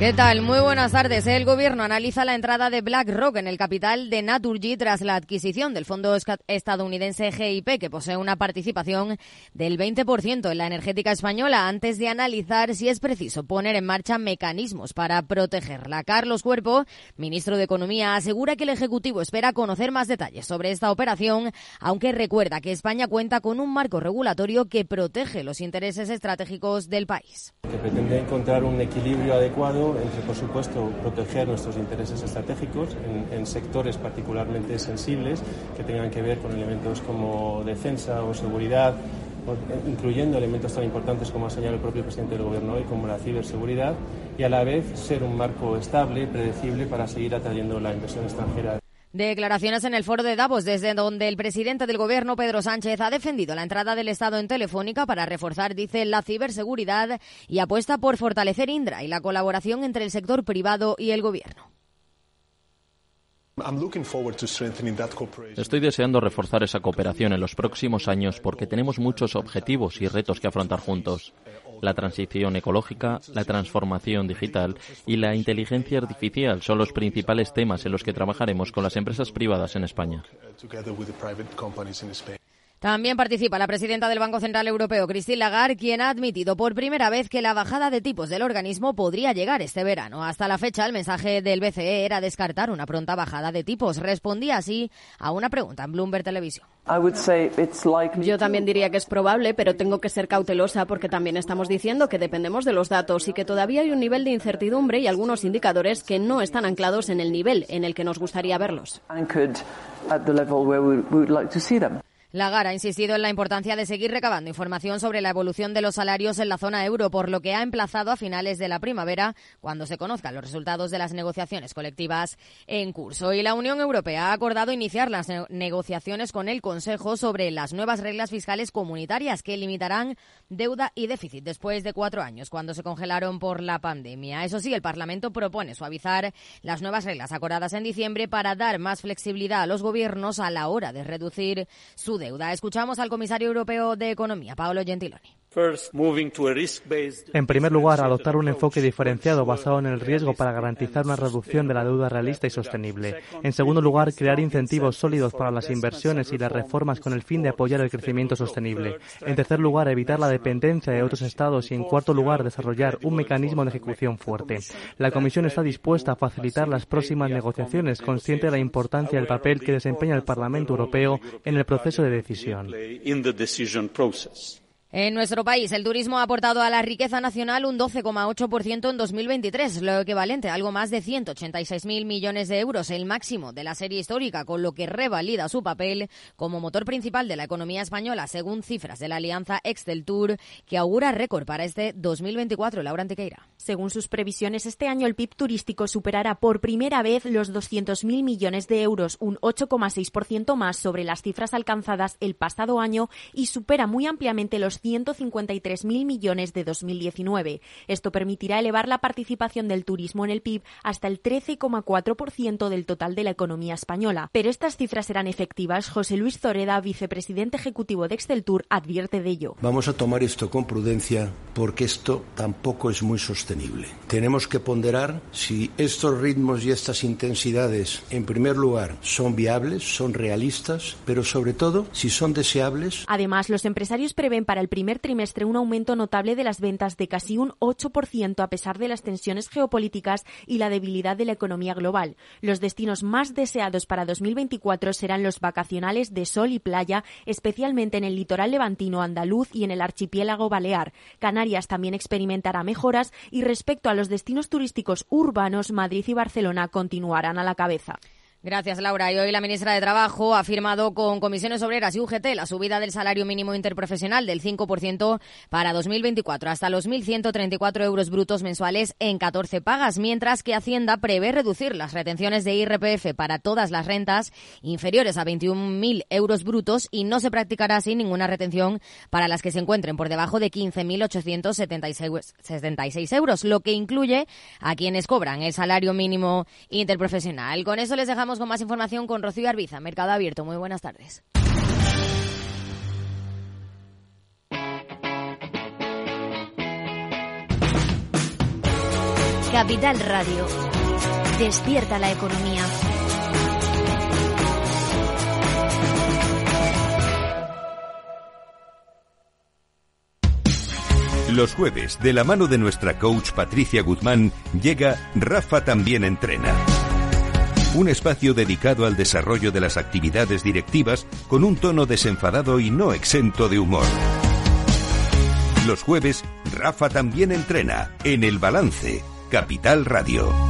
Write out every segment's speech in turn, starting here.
¿Qué tal? Muy buenas tardes. El gobierno analiza la entrada de BlackRock en el capital de Naturgy tras la adquisición del fondo estadounidense GIP, que posee una participación del 20% en la energética española, antes de analizar si es preciso poner en marcha mecanismos para protegerla. Carlos Cuerpo, ministro de Economía, asegura que el Ejecutivo espera conocer más detalles sobre esta operación, aunque recuerda que España cuenta con un marco regulatorio que protege los intereses estratégicos del país. Que pretende encontrar un equilibrio adecuado entre, por supuesto, proteger nuestros intereses estratégicos en, en, sectores particularmente sensibles que tengan que ver con elementos como defensa o seguridad, incluyendo elementos tan importantes como ha señalado el propio presidente del Gobierno hoy, como la ciberseguridad, y a la vez ser un marco estable, predecible, para seguir atrayendo la inversión extranjera. Declaraciones en el foro de Davos, desde donde el presidente del gobierno, Pedro Sánchez, ha defendido la entrada del Estado en Telefónica para reforzar, dice, la ciberseguridad y apuesta por fortalecer Indra y la colaboración entre el sector privado y el gobierno. Estoy deseando reforzar esa cooperación en los próximos años porque tenemos muchos objetivos y retos que afrontar juntos. La transición ecológica, la transformación digital y la inteligencia artificial son los principales temas en los que trabajaremos con las empresas privadas en España. También participa la presidenta del Banco Central Europeo, Christine Lagarde, quien ha admitido por primera vez que la bajada de tipos del organismo podría llegar este verano. Hasta la fecha, el mensaje del BCE era descartar una pronta bajada de tipos. Respondía así a una pregunta en Bloomberg Televisión. Yo también diría que es probable, pero tengo que ser cautelosa porque también estamos diciendo que dependemos de los datos y que todavía hay un nivel de incertidumbre y algunos indicadores que no están anclados en el nivel en el que nos gustaría verlos. Lagarde ha insistido en la importancia de seguir recabando información sobre la evolución de los salarios en la zona euro, por lo que ha emplazado a finales de la primavera, cuando se conozcan los resultados de las negociaciones colectivas en curso. Y la Unión Europea ha acordado iniciar las negociaciones con el Consejo sobre las nuevas reglas fiscales comunitarias que limitarán deuda y déficit después de cuatro años, cuando se congelaron por la pandemia. Eso sí, el Parlamento propone suavizar las nuevas reglas acordadas en diciembre para dar más flexibilidad a los gobiernos a la hora de reducir su deuda. Escuchamos al comisario europeo de Economía, Paolo Gentiloni. En primer lugar, adoptar un enfoque diferenciado basado en el riesgo para garantizar una reducción de la deuda realista y sostenible. En segundo lugar, crear incentivos sólidos para las inversiones y las reformas con el fin de apoyar el crecimiento sostenible. En tercer lugar, evitar la dependencia de otros estados y, en cuarto lugar, desarrollar un mecanismo de ejecución fuerte. La Comisión está dispuesta a facilitar las próximas negociaciones, consciente de la importancia del papel que desempeña el Parlamento Europeo en el proceso de decisión. En nuestro país, el turismo ha aportado a la riqueza nacional un 12,8% en 2023, lo equivalente a algo más de 186.000 millones de euros, el máximo de la serie histórica, con lo que revalida su papel como motor principal de la economía española, según cifras de la alianza Excel Tour, que augura récord para este 2024. Laura Antequeira. Según sus previsiones, este año el PIB turístico superará por primera vez los 200.000 millones de euros, un 8,6% más sobre las cifras alcanzadas el pasado año y supera muy ampliamente los 153.000 millones de 2019. Esto permitirá elevar la participación del turismo en el PIB hasta el 13,4% del total de la economía española. Pero estas cifras serán efectivas. José Luis Zoreda, vicepresidente ejecutivo de Exceltur, advierte de ello. Vamos a tomar esto con prudencia porque esto tampoco es muy sostenible. Tenemos que ponderar si estos ritmos y estas intensidades, en primer lugar, son viables, son realistas, pero sobre todo si son deseables. Además, los empresarios prevén para el primer trimestre un aumento notable de las ventas de casi un 8% a pesar de las tensiones geopolíticas y la debilidad de la economía global. Los destinos más deseados para 2024 serán los vacacionales de sol y playa, especialmente en el litoral levantino andaluz y en el archipiélago balear. Canarias también experimentará mejoras y respecto a los destinos turísticos urbanos, Madrid y Barcelona continuarán a la cabeza. Gracias, Laura. Y hoy la ministra de Trabajo ha firmado con comisiones obreras y UGT la subida del salario mínimo interprofesional del 5% para 2024 hasta los 1.134 euros brutos mensuales en 14 pagas, mientras que Hacienda prevé reducir las retenciones de IRPF para todas las rentas inferiores a 21.000 euros brutos y no se practicará así ninguna retención para las que se encuentren por debajo de 15.876 euros, lo que incluye a quienes cobran el salario mínimo interprofesional. Con eso les dejamos con más información con Rocío Arbiza, Mercado Abierto. Muy buenas tardes. Capital Radio. Despierta la economía. Los jueves, de la mano de nuestra coach Patricia Guzmán, llega Rafa también entrena un espacio dedicado al desarrollo de las actividades directivas con un tono desenfadado y no exento de humor. Los jueves, Rafa también entrena en El Balance, Capital Radio.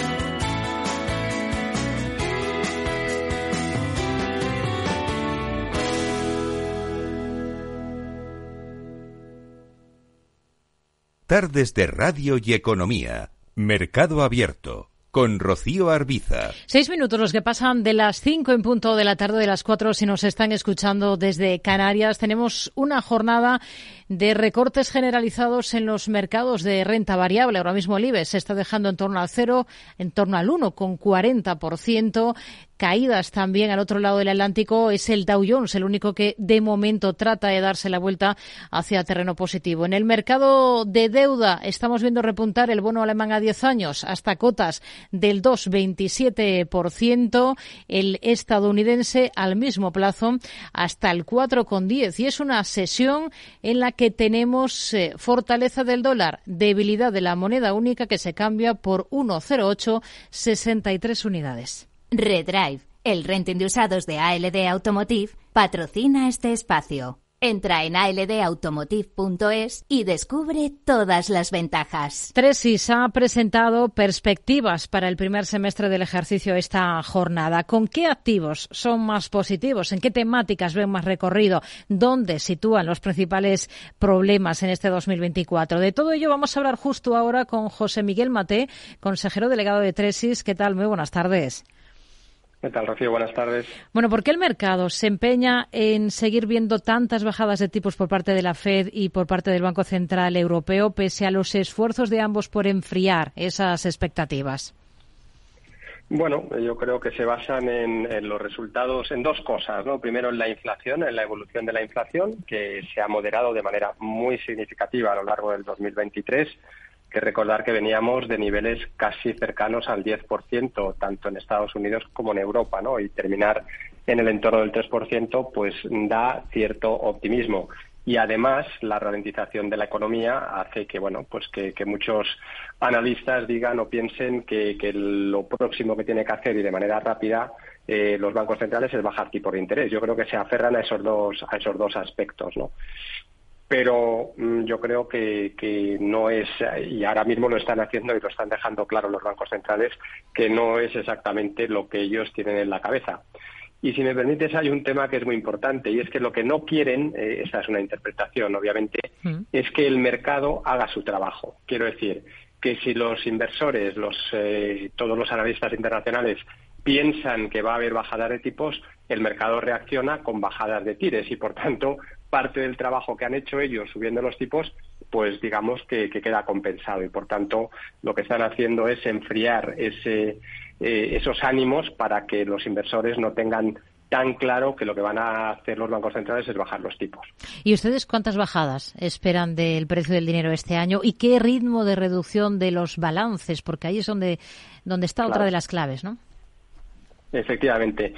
Tardes de Radio y Economía. Mercado Abierto. Con Rocío Arbiza. Seis minutos los que pasan de las cinco en punto de la tarde de las cuatro si nos están escuchando desde Canarias. Tenemos una jornada de recortes generalizados en los mercados de renta variable. Ahora mismo el IBEX se está dejando en torno al cero, en torno al 1,40% caídas también al otro lado del Atlántico es el Dow Jones, el único que de momento trata de darse la vuelta hacia terreno positivo. En el mercado de deuda estamos viendo repuntar el bono alemán a 10 años hasta cotas del 2,27%, el estadounidense al mismo plazo hasta el 4,10 y es una sesión en la que tenemos eh, fortaleza del dólar, debilidad de la moneda única que se cambia por 1,0863 unidades. Redrive, el renting de usados de ALD Automotive, patrocina este espacio. Entra en aldautomotive.es y descubre todas las ventajas. Tresis ha presentado perspectivas para el primer semestre del ejercicio esta jornada. ¿Con qué activos son más positivos? ¿En qué temáticas ven más recorrido? ¿Dónde sitúan los principales problemas en este 2024? De todo ello vamos a hablar justo ahora con José Miguel Mate, consejero delegado de Tresis. ¿Qué tal? Muy buenas tardes. ¿Qué tal, Rocío? Buenas tardes. Bueno, ¿por qué el mercado se empeña en seguir viendo tantas bajadas de tipos por parte de la Fed y por parte del Banco Central Europeo, pese a los esfuerzos de ambos por enfriar esas expectativas? Bueno, yo creo que se basan en, los resultados en dos cosas. ¿no? Primero, en la inflación, en la evolución de la inflación, que se ha moderado de manera muy significativa a lo largo del 2023 que recordar que veníamos de niveles casi cercanos al 10%, tanto en Estados Unidos como en Europa, ¿no? Y terminar en el entorno del 3%, pues da cierto optimismo. Y además, la ralentización de la economía hace que, bueno, pues que, muchos analistas digan o piensen que, lo próximo que tiene que hacer y de manera rápida eh, los bancos centrales es bajar tipo de interés. Yo creo que se aferran a esos dos, a esos dos aspectos, ¿no? Pero mm, yo creo que, no es, y ahora mismo lo están haciendo y lo están dejando claro los bancos centrales, que no es exactamente lo que ellos tienen en la cabeza. Y si me permites, hay un tema que es muy importante y es que lo que no quieren, eh, esa es una interpretación, obviamente, mm. es que el mercado haga su trabajo. Quiero decir que si los inversores, los, eh, todos los analistas internacionales piensan que va a haber bajadas de tipos, el mercado reacciona con bajadas de tires y, por tanto, parte del trabajo que han hecho ellos subiendo los tipos, pues digamos que, queda compensado y por tanto lo que están haciendo es enfriar ese, eh, esos ánimos para que los inversores no tengan tan claro que lo que van a hacer los bancos centrales es bajar los tipos. ¿Y ustedes cuántas bajadas esperan del precio del dinero este año y qué ritmo de reducción de los balances? Porque ahí es donde, donde está otra de las claves, ¿no? Efectivamente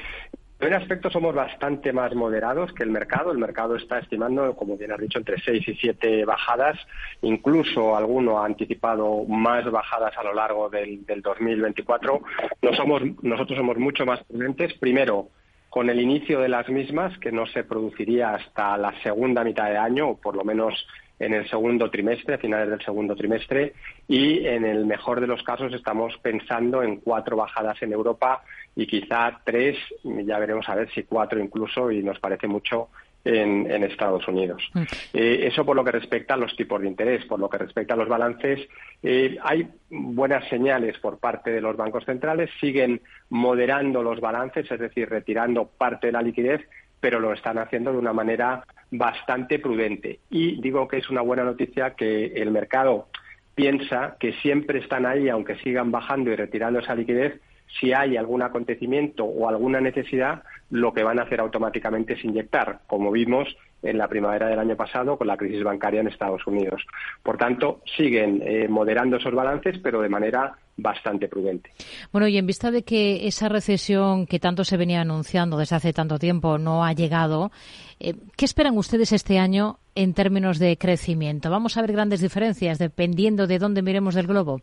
En aspecto somos bastante más moderados que el mercado. El mercado está estimando, como bien has dicho, entre seis y siete bajadas. Incluso alguno ha anticipado más bajadas a lo largo del, del 2024. No nosotros somos mucho más prudentes. Primero, con el inicio de las mismas, que no se produciría hasta la segunda mitad de año, o por lo menos en el segundo trimestre, a finales del segundo trimestre, y en el mejor de los casos estamos pensando en cuatro bajadas en Europa y quizá tres, ya veremos a ver si cuatro incluso, y nos parece mucho en, Estados Unidos. Mm. Eh, eso por lo que respecta a los tipos de interés. Por lo que respecta a los balances, eh, hay buenas señales por parte de los bancos centrales. Siguen moderando los balances, es decir, retirando parte de la liquidez, pero lo están haciendo de una manera bastante prudente. Y digo que es una buena noticia que el mercado piensa que siempre están ahí, aunque sigan bajando y retirando esa liquidez, si hay algún acontecimiento o alguna necesidad, lo que van a hacer automáticamente es inyectar, como vimos en la primavera del año pasado con la crisis bancaria en Estados Unidos. Por tanto, siguen eh, moderando esos balances, pero de manera bastante prudente. Bueno, y en vista de que esa recesión que tanto se venía anunciando desde hace tanto tiempo no ha llegado, eh, ¿qué esperan ustedes este año en términos de crecimiento? ¿Vamos a ver grandes diferencias dependiendo de dónde miremos del globo?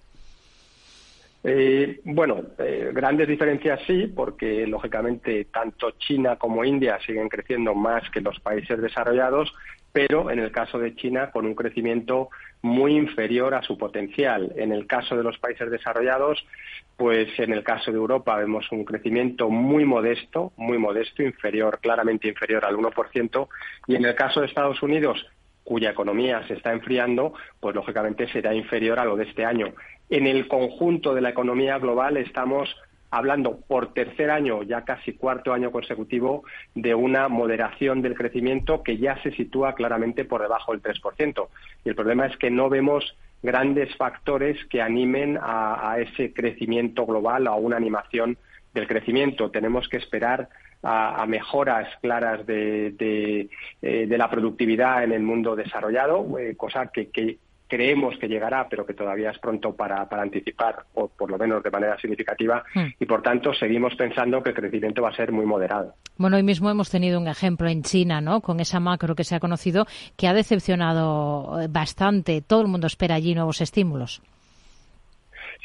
Eh, bueno, eh, grandes diferencias sí, porque lógicamente tanto China como India siguen creciendo más que los países desarrollados, pero en el caso de China con un crecimiento muy inferior a su potencial. En el caso de los países desarrollados, pues en el caso de Europa vemos un crecimiento muy modesto, muy modesto, inferior, claramente inferior al 1%, y en el caso de Estados Unidos, cuya economía se está enfriando, pues lógicamente será inferior a lo de este año. En el conjunto de la economía global estamos hablando por tercer año, ya casi cuarto año consecutivo, de una moderación del crecimiento que ya se sitúa claramente por debajo del 3%. Y el problema es que no vemos grandes factores que animen a, ese crecimiento global, a una animación del crecimiento. Tenemos que esperar a, mejoras claras de, eh, de, la productividad en el mundo desarrollado, eh, cosa que, que, creemos que llegará, pero que todavía es pronto para, anticipar, o por lo menos de manera significativa, hmm. y por tanto seguimos pensando que el crecimiento va a ser muy moderado. Bueno, hoy mismo hemos tenido un ejemplo en China, ¿no? Con esa macro que se ha conocido, que ha decepcionado bastante. Todo el mundo espera allí nuevos estímulos.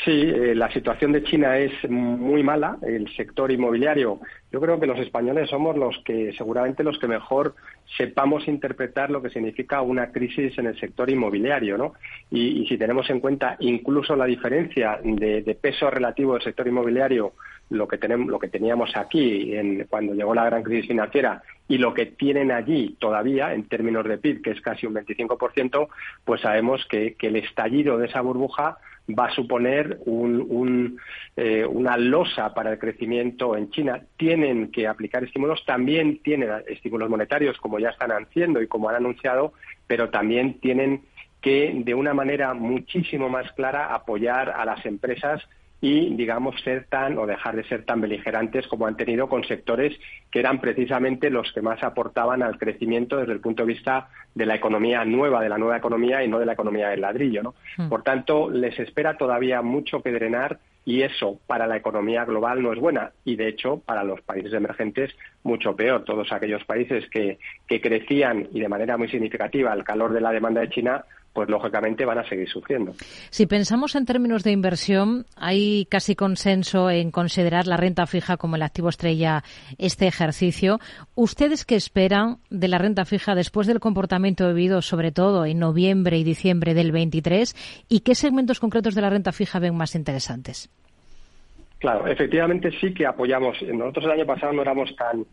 Sí, eh, la situación de China es muy mala. El sector inmobiliario, yo creo que los españoles somos los que, seguramente, los que mejor sepamos interpretar lo que significa una crisis en el sector inmobiliario, ¿no? Y, si tenemos en cuenta incluso la diferencia de, peso relativo del sector inmobiliario lo que tenemos, lo que teníamos aquí en, cuando llegó la gran crisis financiera y lo que tienen allí todavía en términos de PIB, que es casi un 25%, pues sabemos que el estallido de esa burbuja va a suponer eh, una losa para el crecimiento en China. Tienen que aplicar estímulos, también tienen estímulos monetarios, como ya están haciendo y como han anunciado, pero también tienen que, de una manera muchísimo más clara, apoyar a las empresas y, digamos, ser tan o dejar de ser tan beligerantes como han tenido con sectores que eran precisamente los que más aportaban al crecimiento desde el punto de vista de la economía nueva, de la nueva economía y no de la economía del ladrillo. ¿no? Hmm. Por tanto, les espera todavía mucho que drenar y eso para la economía global no es buena y de hecho para los países emergentes mucho peor. Todos aquellos países que, que crecían y de manera muy significativa al calor de la demanda de China pues lógicamente van a seguir sufriendo. Si pensamos en términos de inversión, hay casi consenso en considerar la renta fija como el activo estrella este ejercicio. ¿Ustedes qué esperan de la renta fija después del comportamiento vivido, sobre todo en noviembre y diciembre del 23? ¿Y qué segmentos concretos de la renta fija ven más interesantes? Claro, efectivamente sí que apoyamos. Nosotros el año pasado no éramos tan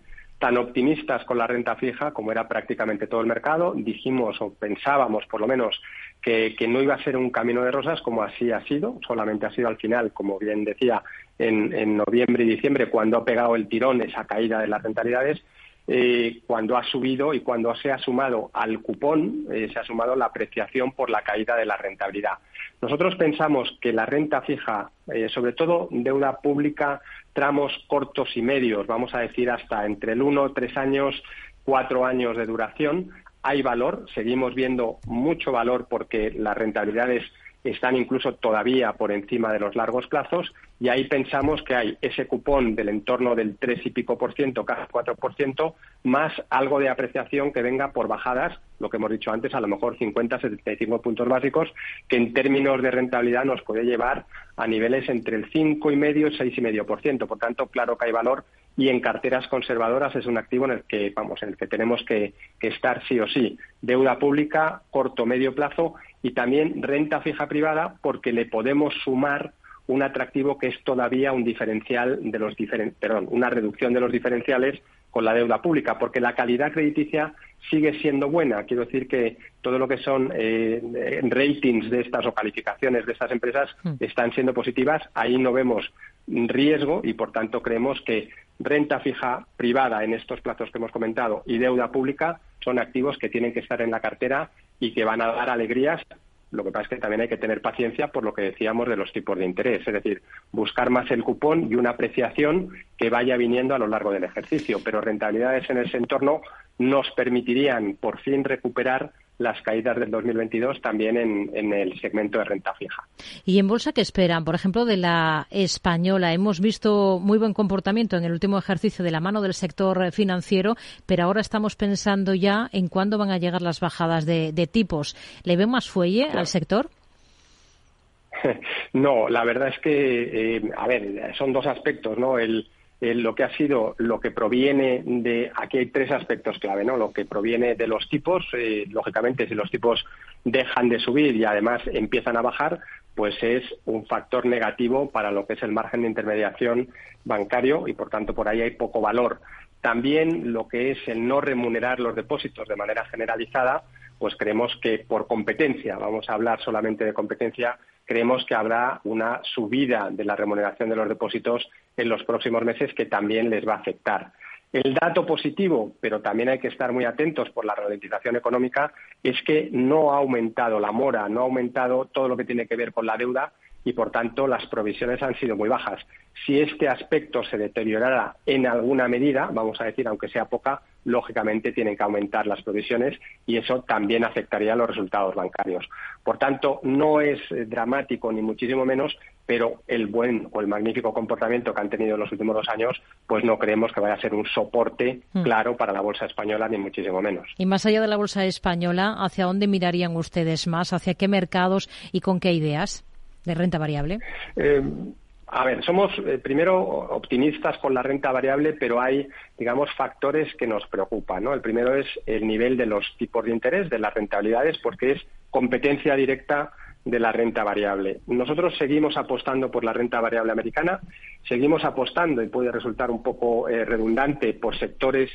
tan optimistas con la renta fija como era prácticamente todo el mercado. Dijimos o pensábamos, por lo menos, que, no iba a ser un camino de rosas como así ha sido. Solamente ha sido al final, como bien decía, en, noviembre y diciembre, cuando ha pegado el tirón esa caída de las rentabilidades. Eh, cuando ha subido y cuando se ha sumado al cupón, eh, se ha sumado la apreciación por la caída de la rentabilidad. Nosotros pensamos que la renta fija, eh, sobre todo deuda pública, tramos cortos y medios, vamos a decir hasta entre el uno, tres años, cuatro años de duración, hay valor, seguimos viendo mucho valor porque las rentabilidades están incluso todavía por encima de los largos plazos y ahí pensamos que hay ese cupón del entorno del 3 y pico por ciento, casi 4 por ciento, más algo de apreciación que venga por bajadas, lo que hemos dicho antes, a lo mejor 50, 75 puntos básicos, que en términos de rentabilidad nos puede llevar a niveles entre el 5,5 y medio y 6,5 por ciento. Por tanto, claro que hay valor y en carteras conservadoras es un activo en el que vamos en el que tenemos que, estar sí o sí. Deuda pública corto medio plazo y también renta fija privada porque le podemos sumar un atractivo que es todavía un diferencial de los diferen perdón una reducción de los diferenciales con la deuda pública porque la calidad crediticia sigue siendo buena. Quiero decir que todo lo que son eh, ratings de estas o calificaciones de estas empresas hmm. están siendo positivas. Ahí no vemos riesgo y por tanto creemos que renta fija privada en estos plazos que hemos comentado y deuda pública son activos que tienen que estar en la cartera y que van a dar alegrías. Lo que pasa es que también hay que tener paciencia por lo que decíamos de los tipos de interés, es decir, buscar más el cupón y una apreciación que vaya viniendo a lo largo del ejercicio. Pero rentabilidades en ese entorno nos permitirían por fin recuperar las caídas del 2022 también en, el segmento de renta fija. ¿Y en bolsa qué esperan? Por ejemplo, de la española. Hemos visto muy buen comportamiento en el último ejercicio de la mano del sector financiero, pero ahora estamos pensando ya en cuándo van a llegar las bajadas de, tipos. ¿Le ve más fuelle al sector? No, la verdad es que, eh, a ver, son dos aspectos, ¿no? El, lo que ha sido lo que proviene de aquí hay tres aspectos clave no lo que proviene de los tipos eh, lógicamente si los tipos dejan de subir y además empiezan a bajar pues es un factor negativo para lo que es el margen de intermediación bancario y por tanto por ahí hay poco valor. También lo que es el no remunerar los depósitos de manera generalizada pues creemos que por competencia vamos a hablar solamente de competencia creemos que habrá una subida de la remuneración de los depósitos en los próximos meses que también les va a afectar. El dato positivo, pero también hay que estar muy atentos por la ralentización económica, es que no ha aumentado la mora, no ha aumentado todo lo que tiene que ver con la deuda y, por tanto, las provisiones han sido muy bajas. Si este aspecto se deteriorara en alguna medida, vamos a decir, aunque sea poca, lógicamente tienen que aumentar las provisiones y eso también afectaría a los resultados bancarios. Por tanto, no es eh, dramático ni muchísimo menos, pero el buen o el magnífico comportamiento que han tenido en los últimos dos años, pues no creemos que vaya a ser un soporte hmm. claro para la bolsa española, ni muchísimo menos. Y más allá de la bolsa española, ¿hacia dónde mirarían ustedes más? ¿Hacia qué mercados y con qué ideas de renta variable? Eh, a ver, somos eh, primero optimistas con la renta variable, pero hay, digamos, factores que nos preocupan. ¿no? El primero es el nivel de los tipos de interés, de las rentabilidades, porque es competencia directa de la renta variable. Nosotros seguimos apostando por la renta variable americana, seguimos apostando, y puede resultar un poco eh, redundante, por sectores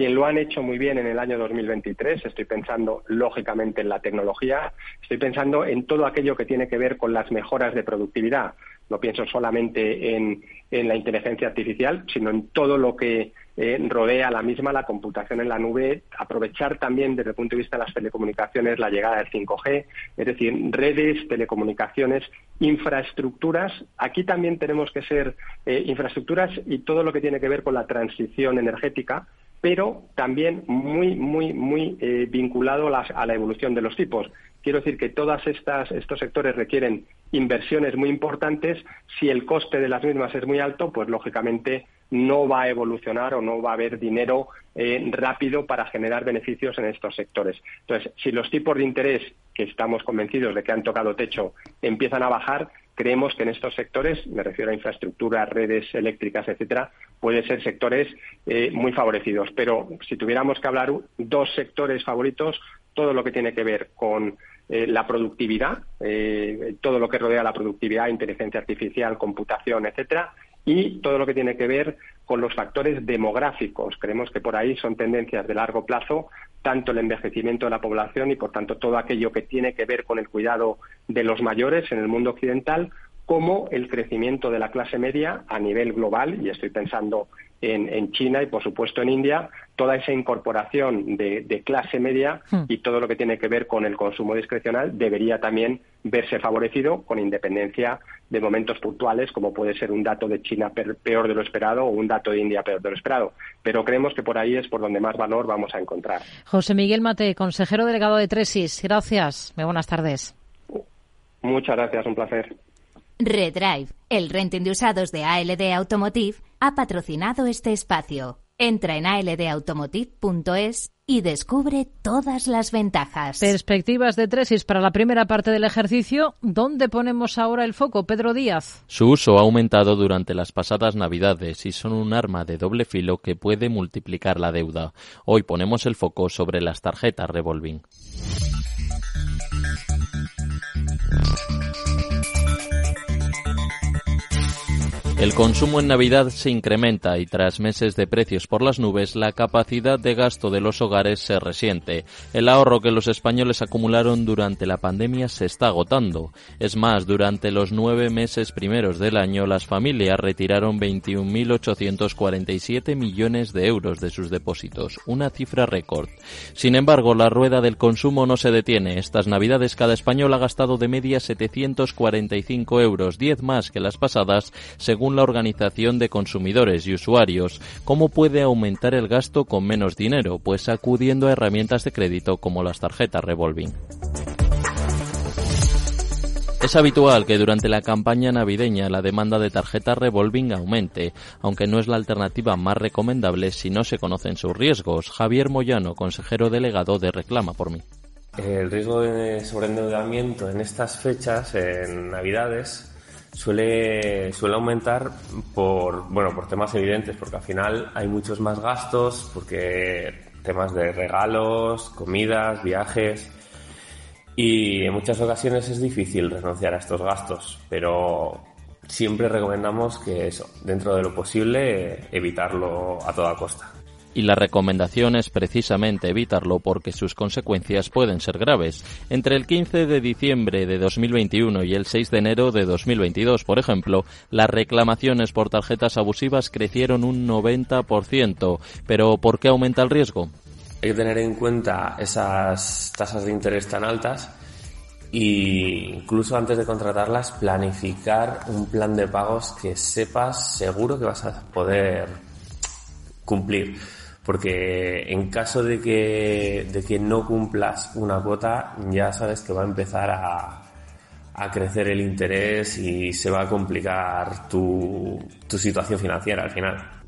que lo han hecho muy bien en el año 2023. Estoy pensando, lógicamente, en la tecnología. Estoy pensando en todo aquello que tiene que ver con las mejoras de productividad no pienso solamente en, la inteligencia artificial, sino en todo lo que eh, rodea la misma, la computación en la nube, aprovechar también desde el punto de vista de las telecomunicaciones la llegada del 5G, es decir, redes, telecomunicaciones, infraestructuras. Aquí también tenemos que ser eh, infraestructuras y todo lo que tiene que ver con la transición energética, pero también muy, muy, muy eh, vinculado a la evolución de los tipos. Quiero decir que todos estos sectores requieren inversiones muy importantes. Si el coste de las mismas es muy alto, pues lógicamente no va a evolucionar o no va a haber dinero eh, rápido para generar beneficios en estos sectores. Entonces, si los tipos de interés, que estamos convencidos de que han tocado techo, empiezan a bajar, creemos que en estos sectores, me refiero a infraestructura, redes eléctricas, etcétera, pueden ser sectores eh, muy favorecidos. Pero si tuviéramos que hablar dos sectores favoritos, todo lo que tiene que ver con eh, la productividad, eh, todo lo que rodea la productividad, inteligencia artificial, computación, etcétera, y todo lo que tiene que ver con los factores demográficos. Creemos que por ahí son tendencias de largo plazo, tanto el envejecimiento de la población y, por tanto, todo aquello que tiene que ver con el cuidado de los mayores en el mundo occidental, como el crecimiento de la clase media a nivel global, y estoy pensando en, China y, por supuesto, en India, toda esa incorporación de, clase media hmm. y todo lo que tiene que ver con el consumo discrecional debería también verse favorecido con independencia de momentos puntuales, como puede ser un dato de China peor de lo esperado o un dato de India peor de lo esperado. Pero creemos que por ahí es por donde más valor vamos a encontrar. José Miguel Mate, consejero delegado de Tresis, gracias. Muy buenas tardes. Muchas gracias, un placer. Redrive, el renting de usados de ALD Automotive, ha patrocinado este espacio. Entra en aldautomotive.es y descubre todas las ventajas. Perspectivas de Tresis para la primera parte del ejercicio. ¿Dónde ponemos ahora el foco, Pedro Díaz? Su uso ha aumentado durante las pasadas Navidades y son un arma de doble filo que puede multiplicar la deuda. Hoy ponemos el foco sobre las tarjetas revolving. El consumo en Navidad se incrementa y tras meses de precios por las nubes, la capacidad de gasto de los hogares se resiente. El ahorro que los españoles acumularon durante la pandemia se está agotando. Es más, durante los nueve meses primeros del año, las familias retiraron 21.847 millones de euros de sus depósitos, una cifra récord. Sin embargo, la rueda del consumo no se detiene. Estas Navidades cada español ha gastado de media 745 euros, 10 más que las pasadas, según la Organización de Consumidores y Usuarios. ¿Cómo puede aumentar el gasto con menos dinero? Pues acudiendo a herramientas de crédito como las tarjetas revolving. Es habitual que durante la campaña navideña la demanda de tarjetas revolving aumente, aunque no es la alternativa más recomendable si no se conocen sus riesgos. Javier Moyano, consejero delegado de Reclama por mí. El riesgo de sobreendeudamiento en estas fechas, en Navidades, suele, suele aumentar por, bueno, por temas evidentes, porque al final hay muchos más gastos, porque temas de regalos, comidas, viajes, y en muchas ocasiones es difícil renunciar a estos gastos, pero siempre recomendamos que eso, dentro de lo posible, evitarlo a toda costa y la recomendación es precisamente evitarlo porque sus consecuencias pueden ser graves. Entre el 15 de diciembre de 2021 y el 6 de enero de 2022, por ejemplo, las reclamaciones por tarjetas abusivas crecieron un 90%. Pero ¿por qué aumenta el riesgo? Hay que tener en cuenta esas tasas de interés tan altas e incluso antes de contratarlas planificar un plan de pagos que sepas seguro que vas a poder cumplir porque en caso de que, de que no cumplas una cuota, ya sabes que va a empezar a, a crecer el interés y se va a complicar tu, tu situación financiera al final.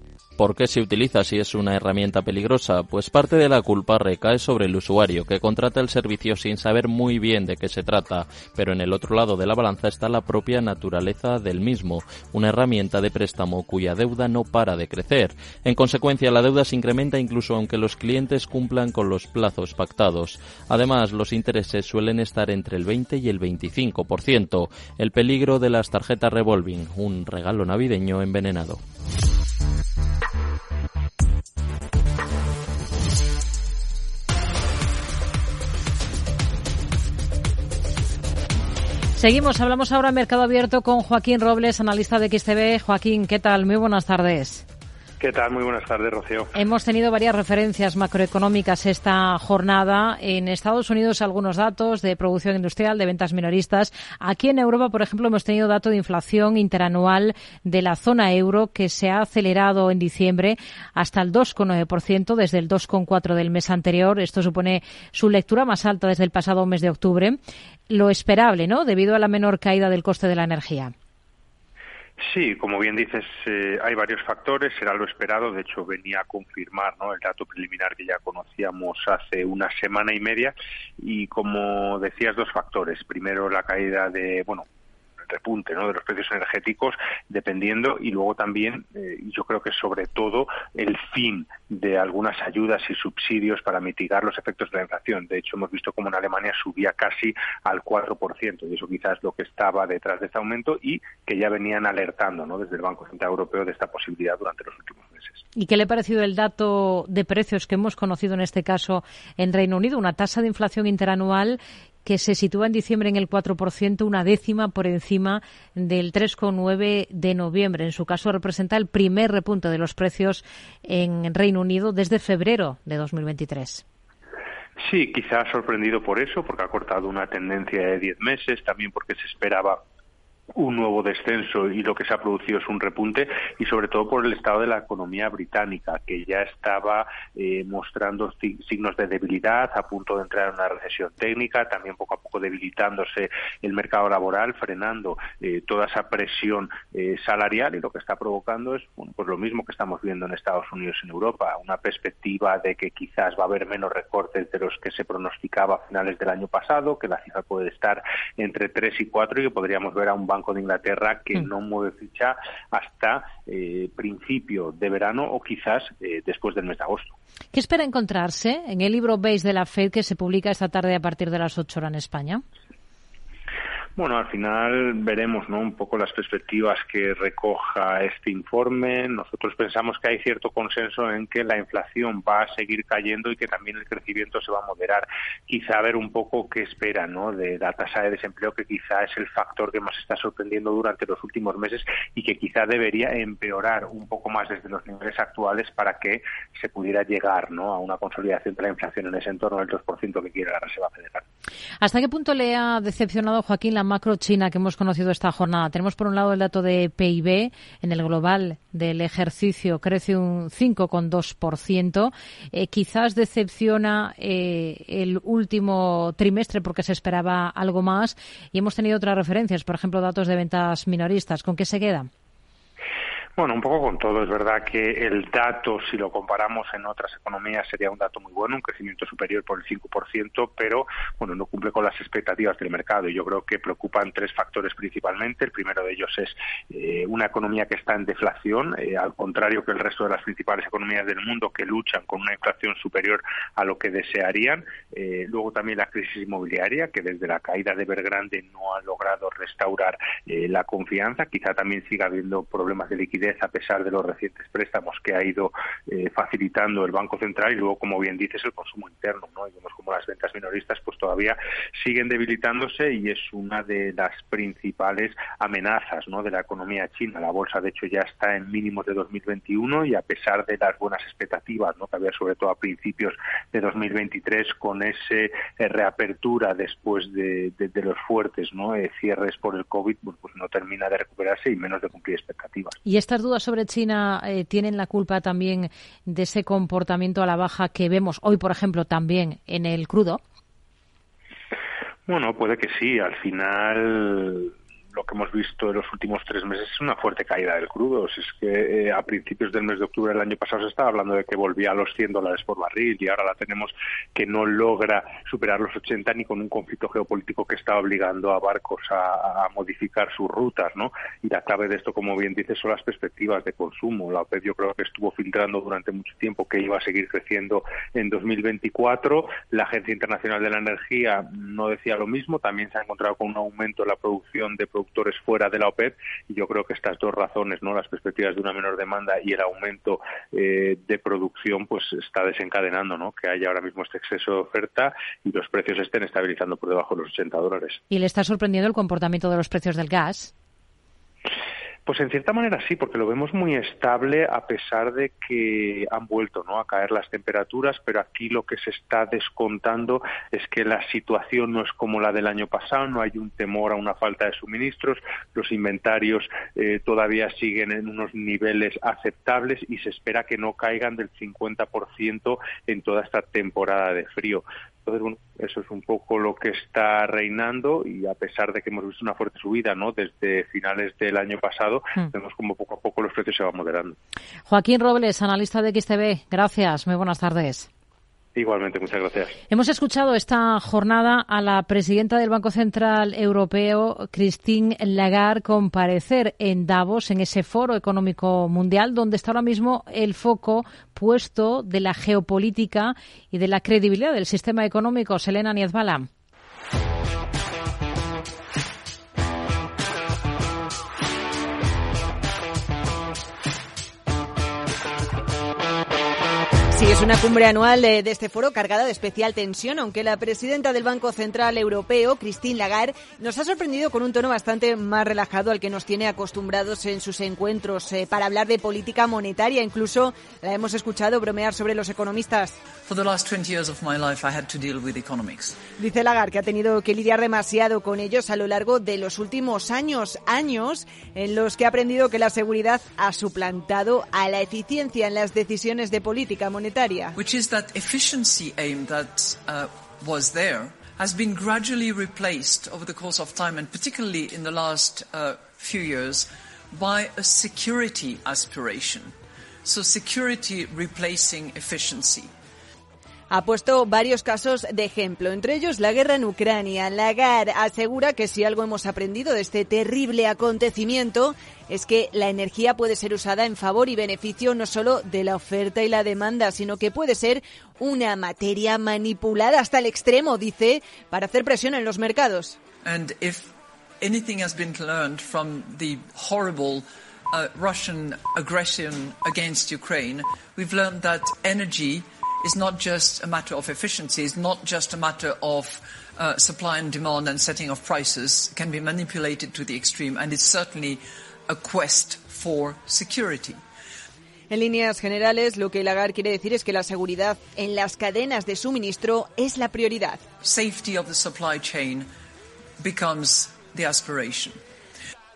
¿Por qué se utiliza si es una herramienta peligrosa? Pues parte de la culpa recae sobre el usuario, que contrata el servicio sin saber muy bien de qué se trata, pero en el otro lado de la balanza está la propia naturaleza del mismo, una herramienta de préstamo cuya deuda no para de crecer. En consecuencia, la deuda se incrementa incluso aunque los clientes cumplan con los plazos pactados. Además, los intereses suelen estar entre el 20 y el 25%. El peligro de las tarjetas revolving, un regalo navideño envenenado. Seguimos, hablamos ahora en Mercado Abierto con Joaquín Robles, analista de XTV. Joaquín, ¿qué tal? Muy buenas tardes. ¿Qué tal? Muy buenas tardes, Rocío. Hemos tenido varias referencias macroeconómicas esta jornada. En Estados Unidos algunos datos de producción industrial, de ventas minoristas. Aquí en Europa, por ejemplo, hemos tenido dato de inflación interanual de la zona euro que se ha acelerado en diciembre hasta el 2,9% desde el 2,4% del mes anterior. Esto supone su lectura más alta desde el pasado mes de octubre. Lo esperable, ¿no? Debido a la menor caída del coste de la energía. Sí, como bien dices, eh, hay varios factores, será lo esperado, de hecho venía a confirmar ¿no? el dato preliminar que ya conocíamos hace una semana y media y como decías, dos factores. Primero la caída de, bueno, repunte ¿no? de los precios energéticos, dependiendo, y luego también, eh, yo creo que sobre todo, el fin de algunas ayudas y subsidios para mitigar los efectos de la inflación. De hecho, hemos visto como en Alemania subía casi al 4%, y eso quizás lo que estaba detrás de este aumento y que ya venían alertando ¿no? desde el Banco Central Europeo de esta posibilidad durante los últimos meses. ¿Y qué le ha parecido el dato de precios que hemos conocido en este caso en Reino Unido? Una tasa de inflación interanual que se sitúa en diciembre en el 4%, una décima por encima del 3,9 de noviembre. En su caso, representa el primer repunte de los precios en Reino Unido desde febrero de 2023. Sí, quizás sorprendido por eso, porque ha cortado una tendencia de 10 meses, también porque se esperaba un nuevo descenso y lo que se ha producido es un repunte y sobre todo por el estado de la economía británica que ya estaba eh, mostrando signos de debilidad a punto de entrar en una recesión técnica también poco a poco debilitándose el mercado laboral frenando eh, toda esa presión eh, salarial y lo que está provocando es bueno, pues lo mismo que estamos viendo en Estados Unidos y en Europa una perspectiva de que quizás va a haber menos recortes de los que se pronosticaba a finales del año pasado que la cifra puede estar entre 3 y 4 y que podríamos ver a un Banco de Inglaterra que mm. no mueve ficha hasta eh, principio de verano o quizás eh, después del mes de agosto. ¿Qué espera encontrarse en el libro Base de la Fed que se publica esta tarde a partir de las 8 horas en España? Bueno, al final veremos ¿no? un poco las perspectivas que recoja este informe. Nosotros pensamos que hay cierto consenso en que la inflación va a seguir cayendo y que también el crecimiento se va a moderar. Quizá ver un poco qué espera ¿no? de la tasa de desempleo, que quizá es el factor que más está sorprendiendo durante los últimos meses y que quizá debería empeorar un poco más desde los niveles actuales para que se pudiera llegar ¿no? a una consolidación de la inflación en ese entorno del 2% que quiere la Reserva Federal. ¿Hasta qué punto le ha decepcionado, Joaquín, la macro china que hemos conocido esta jornada? Tenemos por un lado el dato de PIB en el global del ejercicio crece un 5,2%. Eh, quizás decepciona eh, el último trimestre porque se esperaba algo más y hemos tenido otras referencias, por ejemplo, datos de ventas minoristas. ¿Con qué se queda? Bueno, un poco con todo. Es verdad que el dato, si lo comparamos en otras economías, sería un dato muy bueno, un crecimiento superior por el 5%, pero bueno, no cumple con las expectativas del mercado. Yo creo que preocupan tres factores principalmente. El primero de ellos es eh, una economía que está en deflación, eh, al contrario que el resto de las principales economías del mundo que luchan con una inflación superior a lo que desearían. Eh, luego también la crisis inmobiliaria, que desde la caída de Evergrande no ha logrado restaurar la confianza. Quizá también siga habiendo problemas de liquidez a pesar de los recientes préstamos que ha ido eh, facilitando el Banco Central y luego, como bien dices, el consumo interno. ¿no? Y vemos como las ventas minoristas pues todavía siguen debilitándose y es una de las principales amenazas ¿no? de la economía china. La bolsa, de hecho, ya está en mínimos de 2021 y a pesar de las buenas expectativas ¿no? que había sobre todo a principios de 2023 con ese eh, reapertura después de, los fuertes ¿no? Eh, cierres por el COVID, pues, pues, no termina de recuperarse y menos de cumplir expectativas. Estas dudas sobre China eh, tienen la culpa también de ese comportamiento a la baja que vemos hoy, por ejemplo, también en el crudo? Bueno, puede que sí. Al final lo que hemos visto en los últimos tres meses es una fuerte caída del crudo. es que eh, a principios del mes de octubre del año pasado se estaba hablando de que volvía a los 100 dólares por barril y ahora la tenemos que no logra superar los 80 ni con un conflicto geopolítico que está obligando a barcos a, modificar sus rutas, ¿no? Y la clave de esto, como bien dices, son las perspectivas de consumo. La OPEP yo creo que estuvo filtrando durante mucho tiempo que iba a seguir creciendo en 2024. La Agencia Internacional de la Energía no decía lo mismo. También se ha encontrado con un aumento en la producción de productos productores fuera de la OPEP y yo creo que estas dos razones, no las perspectivas de una menor demanda y el aumento eh, de producción, pues está desencadenando ¿no? que haya ahora mismo este exceso de oferta y los precios estén estabilizando por debajo de los 80 dólares. ¿Y le está sorprendiendo el comportamiento de los precios del gas? Pues en cierta manera sí, porque lo vemos muy estable a pesar de que han vuelto ¿no? a caer las temperaturas, pero aquí lo que se está descontando es que la situación no es como la del año pasado, no hay un temor a una falta de suministros, los inventarios eh, todavía siguen en unos niveles aceptables y se espera que no caigan del 50% en toda esta temporada de frío. Entonces, bueno, eso es un poco lo que está reinando y a pesar de que hemos visto una fuerte subida ¿no? desde finales del año pasado, hmm. vemos como poco a poco los precios se van moderando. Joaquín Robles, analista de XTV, gracias. Muy buenas tardes. Igualmente, muchas gracias. Hemos escuchado esta jornada a la presidenta del Banco Central Europeo, Christine Lagarde, comparecer en Davos, en ese foro económico mundial, donde está ahora mismo el foco puesto de la geopolítica y de la credibilidad del sistema económico. Selena Niezbala. Sí, es una cumbre anual de, este foro cargada de especial tensión, aunque la presidenta del Banco Central Europeo, Christine Lagarde, nos ha sorprendido con un tono bastante más relajado al que nos tiene acostumbrados en sus encuentros eh, para hablar de política monetaria. Incluso la hemos escuchado bromear sobre los economistas. Dice Lagarde que ha tenido que lidiar demasiado con ellos a lo largo de los últimos años, años en los que ha aprendido que la seguridad ha suplantado a la eficiencia en las decisiones de política monetaria monetaria. Which is that efficiency aim that uh, was there has been gradually replaced over the course of time and particularly in the last uh, few years by a security aspiration. So security replacing efficiency. Ha puesto varios casos de ejemplo, entre ellos la guerra en Ucrania. Lagarde asegura que si algo hemos aprendido de este terrible acontecimiento es que la energía puede ser usada en favor y beneficio no solo de la oferta y la demanda, sino que puede ser una materia manipulada hasta el extremo, dice, para hacer presión en los mercados. And if anything has been learned from the horrible uh, Russian aggression against Ukraine, we've learned that energy is not just a matter of efficiency, it's not just a matter of uh, supply and demand and setting of prices, it can be manipulated to the extreme, and it's certainly a quest for security. En líneas generales, lo que Lagarde quiere decir es que la seguridad en las cadenas de suministro es la prioridad. Safety of the supply chain becomes the aspiration.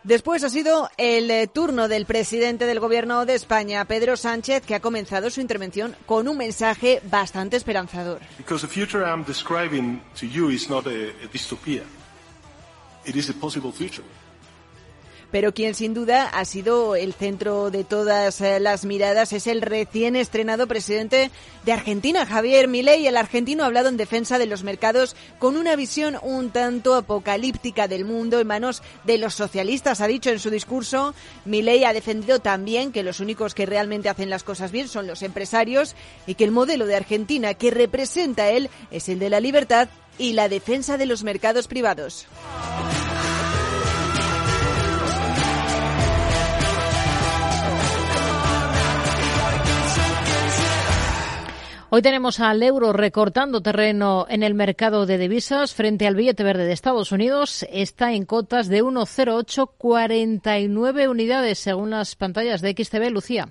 Después ha sido el eh, turno del presidente del Gobierno de España, Pedro Sánchez, que ha comenzado su intervención con un mensaje bastante esperanzador. A, pero quien sin duda ha sido el centro de todas eh, las miradas es el recién estrenado presidente de Argentina, Javier Milei. El argentino ha hablado en defensa de los mercados con una visión un tanto apocalíptica del mundo en manos de los socialistas, ha dicho en su discurso. Milei ha defendido también que los únicos que realmente hacen las cosas bien son los empresarios y que el modelo de Argentina que representa él es el de la libertad y la defensa de los mercados privados. Hoy tenemos al euro recortando terreno en el mercado de divisas frente al billete verde de Estados Unidos. Está en cotas de 1,0849 unidades según las pantallas de XTB. Lucía.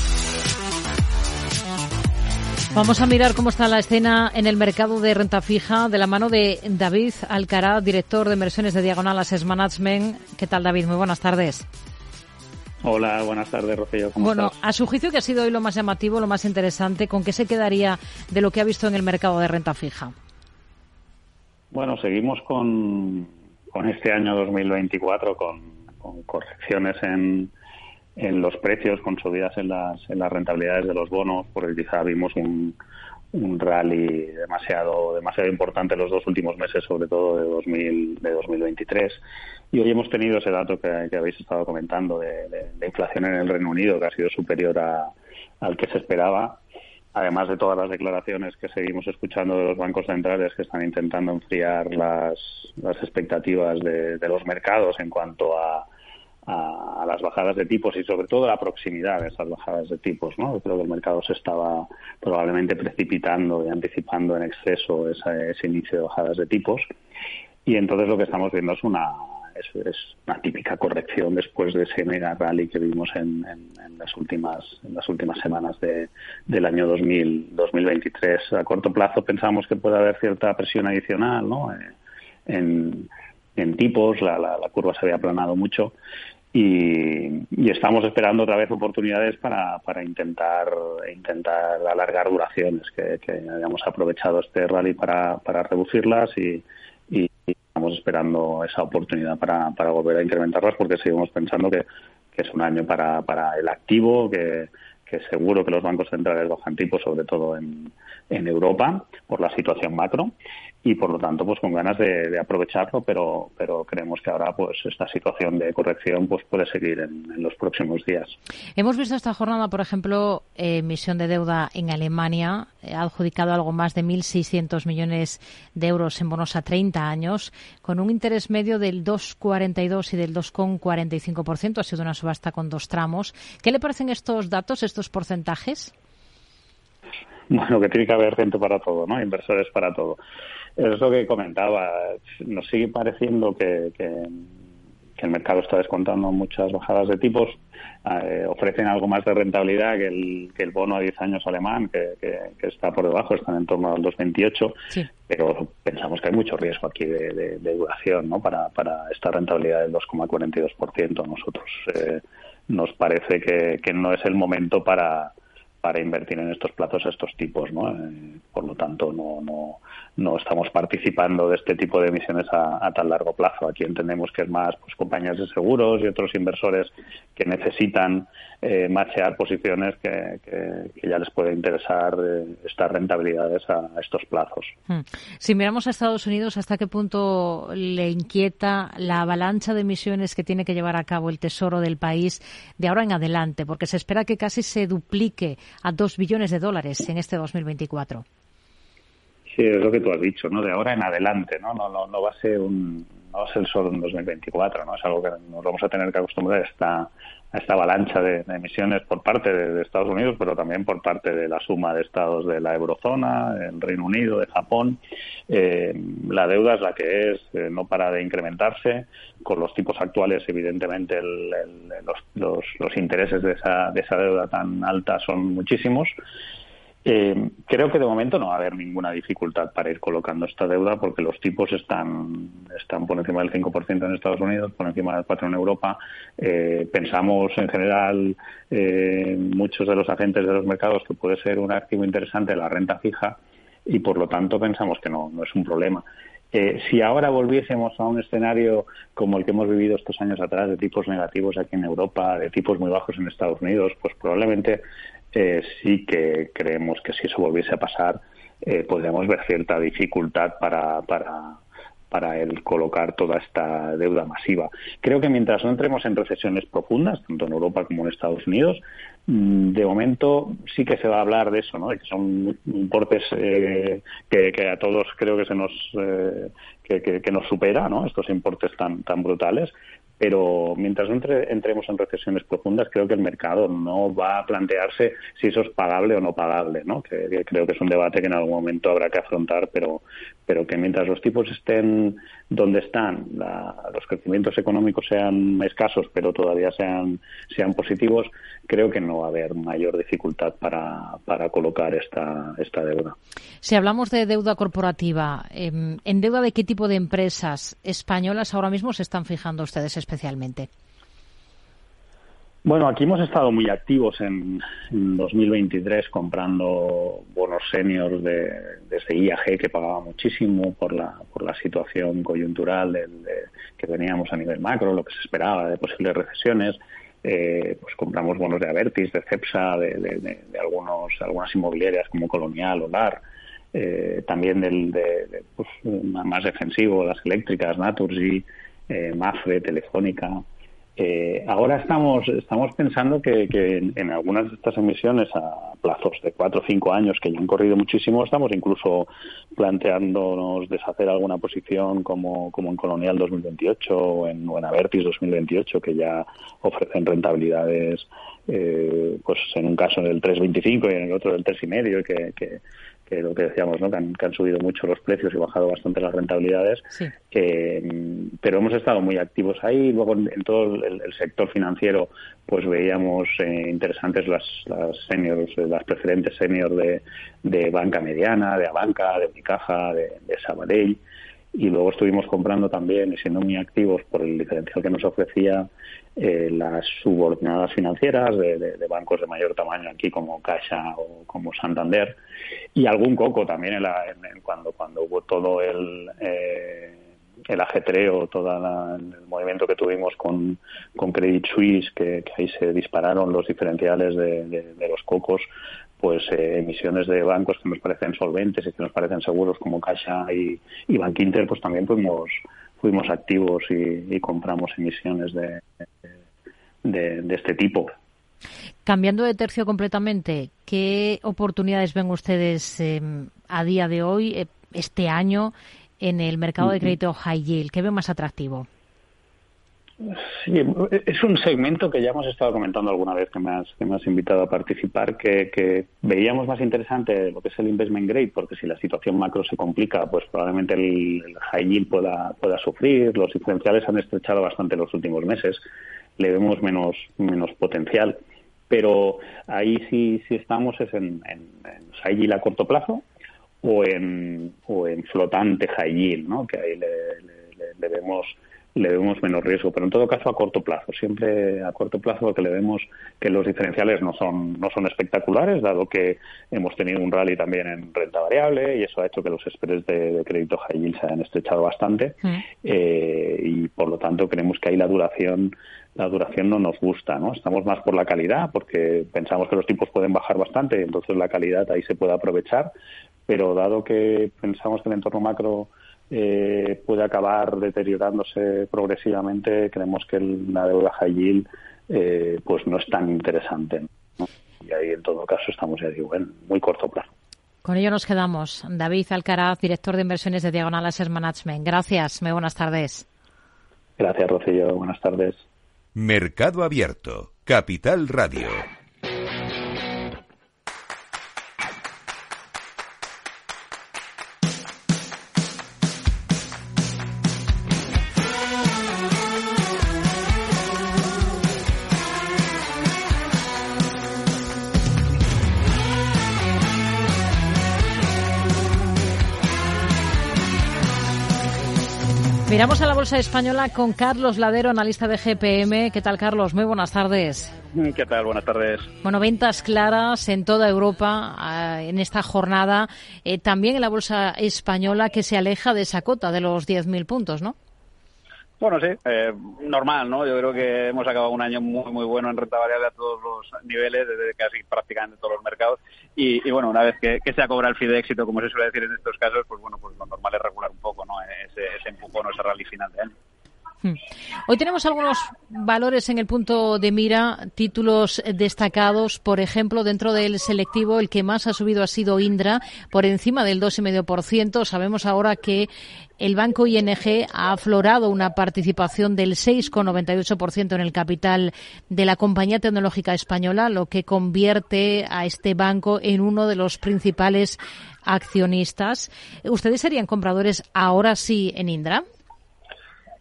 Vamos a mirar cómo está la escena en el mercado de renta fija de la mano de David Alcaraz, director de inversiones de Diagonal Assets Management. ¿Qué tal, David? Muy buenas tardes. Hola, buenas tardes, Rocío. bueno, a su juicio, ¿qué ha sido hoy lo más llamativo, lo más interesante? ¿Con qué se quedaría de lo que ha visto en el mercado de renta fija? Bueno, seguimos con, con este año 2024 con, con correcciones en, en los precios, con subidas en las, en las rentabilidades de los bonos, porque quizá vimos un, un rally demasiado demasiado importante los dos últimos meses, sobre todo de, 2000, de 2023. Y hoy hemos tenido ese dato que, habéis estado comentando de, inflación en el Reino Unido, que ha sido superior a, al que se esperaba, además de todas las declaraciones que seguimos escuchando de los bancos centrales que están intentando enfriar las, las expectativas de los mercados en cuanto a a, las bajadas de tipos y sobre todo la proximidad de esas bajadas de tipos. ¿no? creo que el mercado se estaba probablemente precipitando y anticipando en exceso ese inicio de bajadas de tipos y entonces lo que estamos viendo es una es, una típica corrección después de ese mega rally que vimos en, las últimas en las últimas semanas de, del año 2000, 2023. A corto plazo pensamos que puede haber cierta presión adicional ¿no? Eh, en, en tipos, la, la, curva se había aplanado mucho y, estamos esperando otra vez oportunidades para, para intentar intentar alargar duraciones, que, hayamos aprovechado este rally para, para reducirlas y, estamos esperando esa oportunidad para, para volver a incrementarlas porque seguimos pensando que, es un año para, para el activo, que, seguro que los bancos centrales bajan tipos, sobre todo en Europa, por la situación macro, y por lo tanto pues con ganas de, aprovecharlo pero pero creemos que ahora pues esta situación de corrección pues puede seguir en, los próximos días hemos visto esta jornada por ejemplo emisión de deuda en Alemania ha adjudicado algo más de 1.600 millones de euros en bonos a 30 años con un interés medio del 2,42 y del 2,45% ha sido una subasta con dos tramos ¿qué le parecen estos datos estos porcentajes? Bueno, que tiene que haber gente para todo, ¿no? Inversores para todo. Es lo que comentaba. Nos sigue pareciendo que, el mercado está descontando muchas bajadas de tipos. Eh, ofrecen algo más de rentabilidad que el, que el bono a 10 años alemán, que, está por debajo, están en torno al 2,28. Pero pensamos que hay mucho riesgo aquí de, duración ¿no? para, para esta rentabilidad del 2,42%. Nosotros eh, nos parece que, que no es el momento para para invertir en estos plazos a estos tipos, ¿no? Eh, por lo tanto, no, no, no estamos participando de este tipo de emisiones a, tan largo plazo. Aquí entendemos que es más pues, compañías de seguros y otros inversores que necesitan eh, machear posiciones que, ya les puede interesar eh, estas rentabilidades a, estos plazos. Hmm. Si miramos a Estados Unidos, ¿hasta qué punto le inquieta la avalancha de emisiones que tiene que llevar a cabo el Tesoro del país de ahora en adelante? Porque se espera que casi se duplique a dos billones de dólares en este 2024. Sí, es lo que tú has dicho, ¿no? De ahora en adelante, ¿no? No, no, no va a ser un, no va a ser solo en 2024, ¿no? Es algo que nos vamos a tener que acostumbrar a esta, a esta avalancha de, emisiones por parte de, Estados Unidos, pero también por parte de la suma de estados de la eurozona, el Reino Unido, de Japón. Eh, la deuda es la que es, eh, no para de incrementarse. Con los tipos actuales, evidentemente, los, los, los intereses de esa, de esa deuda tan alta son muchísimos. Eh, creo que de momento no va a haber ninguna dificultad para ir colocando esta deuda porque los tipos están, están por encima del 5% en Estados Unidos, por encima del 4% en Europa. Eh, pensamos en general, eh, muchos de los agentes de los mercados, que puede ser un activo interesante la renta fija y por lo tanto pensamos que no, no es un problema. Eh, si ahora volviésemos a un escenario como el que hemos vivido estos años atrás, de tipos negativos aquí en Europa, de tipos muy bajos en Estados Unidos, pues probablemente eh, sí que creemos que si eso volviese a pasar, eh, podríamos ver cierta dificultad para, para, para el colocar toda esta deuda masiva. Creo que mientras no entremos en recesiones profundas, tanto en Europa como en Estados Unidos, mm, de momento sí que se va a hablar de eso, ¿no? De que son importes eh, que, a todos creo que se nos eh, que, que, nos supera, ¿no? Estos importes tan tan brutales, pero mientras no entremos en recesiones profundas, creo que el mercado no va a plantearse si eso es pagable o no pagable, ¿no? Que, creo que es un debate que en algún momento habrá que afrontar, pero, pero que mientras los tipos estén donde están, los crecimientos económicos sean escasos, pero todavía sean, sean positivos, creo que no va a haber mayor dificultad para, para colocar esta, esta deuda. Si hablamos de deuda corporativa, em, ¿en deuda de qué tipo de empresas españolas ahora mismo se están fijando ustedes especialmente? Bueno, aquí hemos estado muy activos en, 2023 comprando bonos seniors de, desde IAG que pagaba muchísimo por la, por la situación coyuntural que teníamos a nivel macro, lo que se esperaba de posibles recesiones. Eh, pues compramos bonos de Avertis, de Cepsa, de, algunos, algunas inmobiliarias como Colonial o LAR. Eh, también del de, pues, más defensivo, las eléctricas, Naturgy, eh, Mafre, Telefónica. Eh, ahora estamos, estamos pensando que, en, algunas de estas emisiones a plazos de cuatro o cinco años que ya han corrido muchísimo, estamos incluso planteándonos deshacer alguna posición como, como en Colonial 2028 o en, o 2028, que ya ofrecen rentabilidades, eh, pues en un caso del 3,25 y en el otro del 3,5, que, que, que lo que decíamos, ¿no? que, han, subido mucho los precios y bajado bastante las rentabilidades, pero hemos estado muy activos ahí. Luego en, todo el, sector financiero, pues veíamos eh, interesantes las, las seniors, las preferentes senior de, de banca mediana, de Abanca, de Unicaja, de, de Sabadell y luego estuvimos comprando también y siendo muy activos por el diferencial que nos ofrecía eh, las subordinadas financieras de, bancos de mayor tamaño aquí como Caixa o como Santander y algún coco también en, la, cuando cuando hubo todo el eh, el ajetreo, todo el movimiento que tuvimos con, con Credit Suisse, que, ahí se dispararon los diferenciales de, de los cocos, pues eh, emisiones de bancos que nos parecen solventes y que nos parecen seguros como Caixa y, y Bankinter, pues también fuimos, fuimos activos y, compramos emisiones de, de, este tipo. Cambiando de tercio completamente, ¿qué oportunidades ven ustedes em, a día de hoy, eh, este año, en el mercado de crédito high yield? ¿Qué ve más atractivo? Sí, es un segmento que ya hemos estado comentando alguna vez que me has, que me has invitado a participar, que, veíamos más interesante lo que es el investment grade, porque si la situación macro se complica, pues probablemente el, high yield pueda, pueda sufrir. Los diferenciales han estrechado bastante en los últimos meses, le vemos menos, menos potencial. Pero ahí sí, sí estamos es en, high yield a corto plazo o en, o en flotante high yield, ¿no? que ahí le, le vemos le vemos menos riesgo, pero en todo caso a corto plazo, siempre a corto plazo porque le vemos que los diferenciales no son no son espectaculares, dado que hemos tenido un rally también en renta variable y eso ha hecho que los spreads de, crédito high yield se hayan estrechado bastante mm. eh, y por lo tanto creemos que ahí la duración la duración no nos gusta, ¿no? Estamos más por la calidad porque pensamos que los tipos pueden bajar bastante y entonces la calidad ahí se puede aprovechar, pero dado que pensamos que el entorno macro eh, puede acabar deteriorándose progresivamente, creemos que la deuda high yield eh, pues no es tan interesante. Y ahí, en todo caso, estamos, ya digo, en muy corto plazo. Con ello nos quedamos. David Alcaraz, director de inversiones de Diagonal Asset Management. Gracias. Muy buenas tardes. Gracias, Rocío. Buenas tardes. Mercado Abierto. Capital Radio. Miramos a la bolsa española con Carlos Ladero, analista de GPM. ¿Qué tal, Carlos? Muy buenas tardes. ¿Qué tal? Buenas tardes. Bueno, ventas claras en toda Europa ah, en esta jornada. Eh, también en la bolsa española que se aleja de esa cota de los 10.000 puntos, ¿no? Bueno, sí, eh, normal, ¿no? Yo creo que hemos acabado un año muy, muy bueno en renta variable a todos los niveles, desde casi prácticamente todos los mercados. Y, bueno, una vez que, se ha cobrado el fee de éxito, como se suele decir en estos casos, pues bueno, pues lo normal es regular. Ese, empujón rally final. Hmm. Hoy tenemos algunos valores en el punto de mira, títulos destacados, por ejemplo, dentro del selectivo el que más ha subido ha sido Indra, por encima del 2,5%. Sabemos ahora que el banco ING ha aflorado una participación del 6,98% en el capital de la compañía tecnológica española, lo que convierte a este banco en uno de los principales accionistas. ¿Ustedes serían compradores ahora sí en Indra?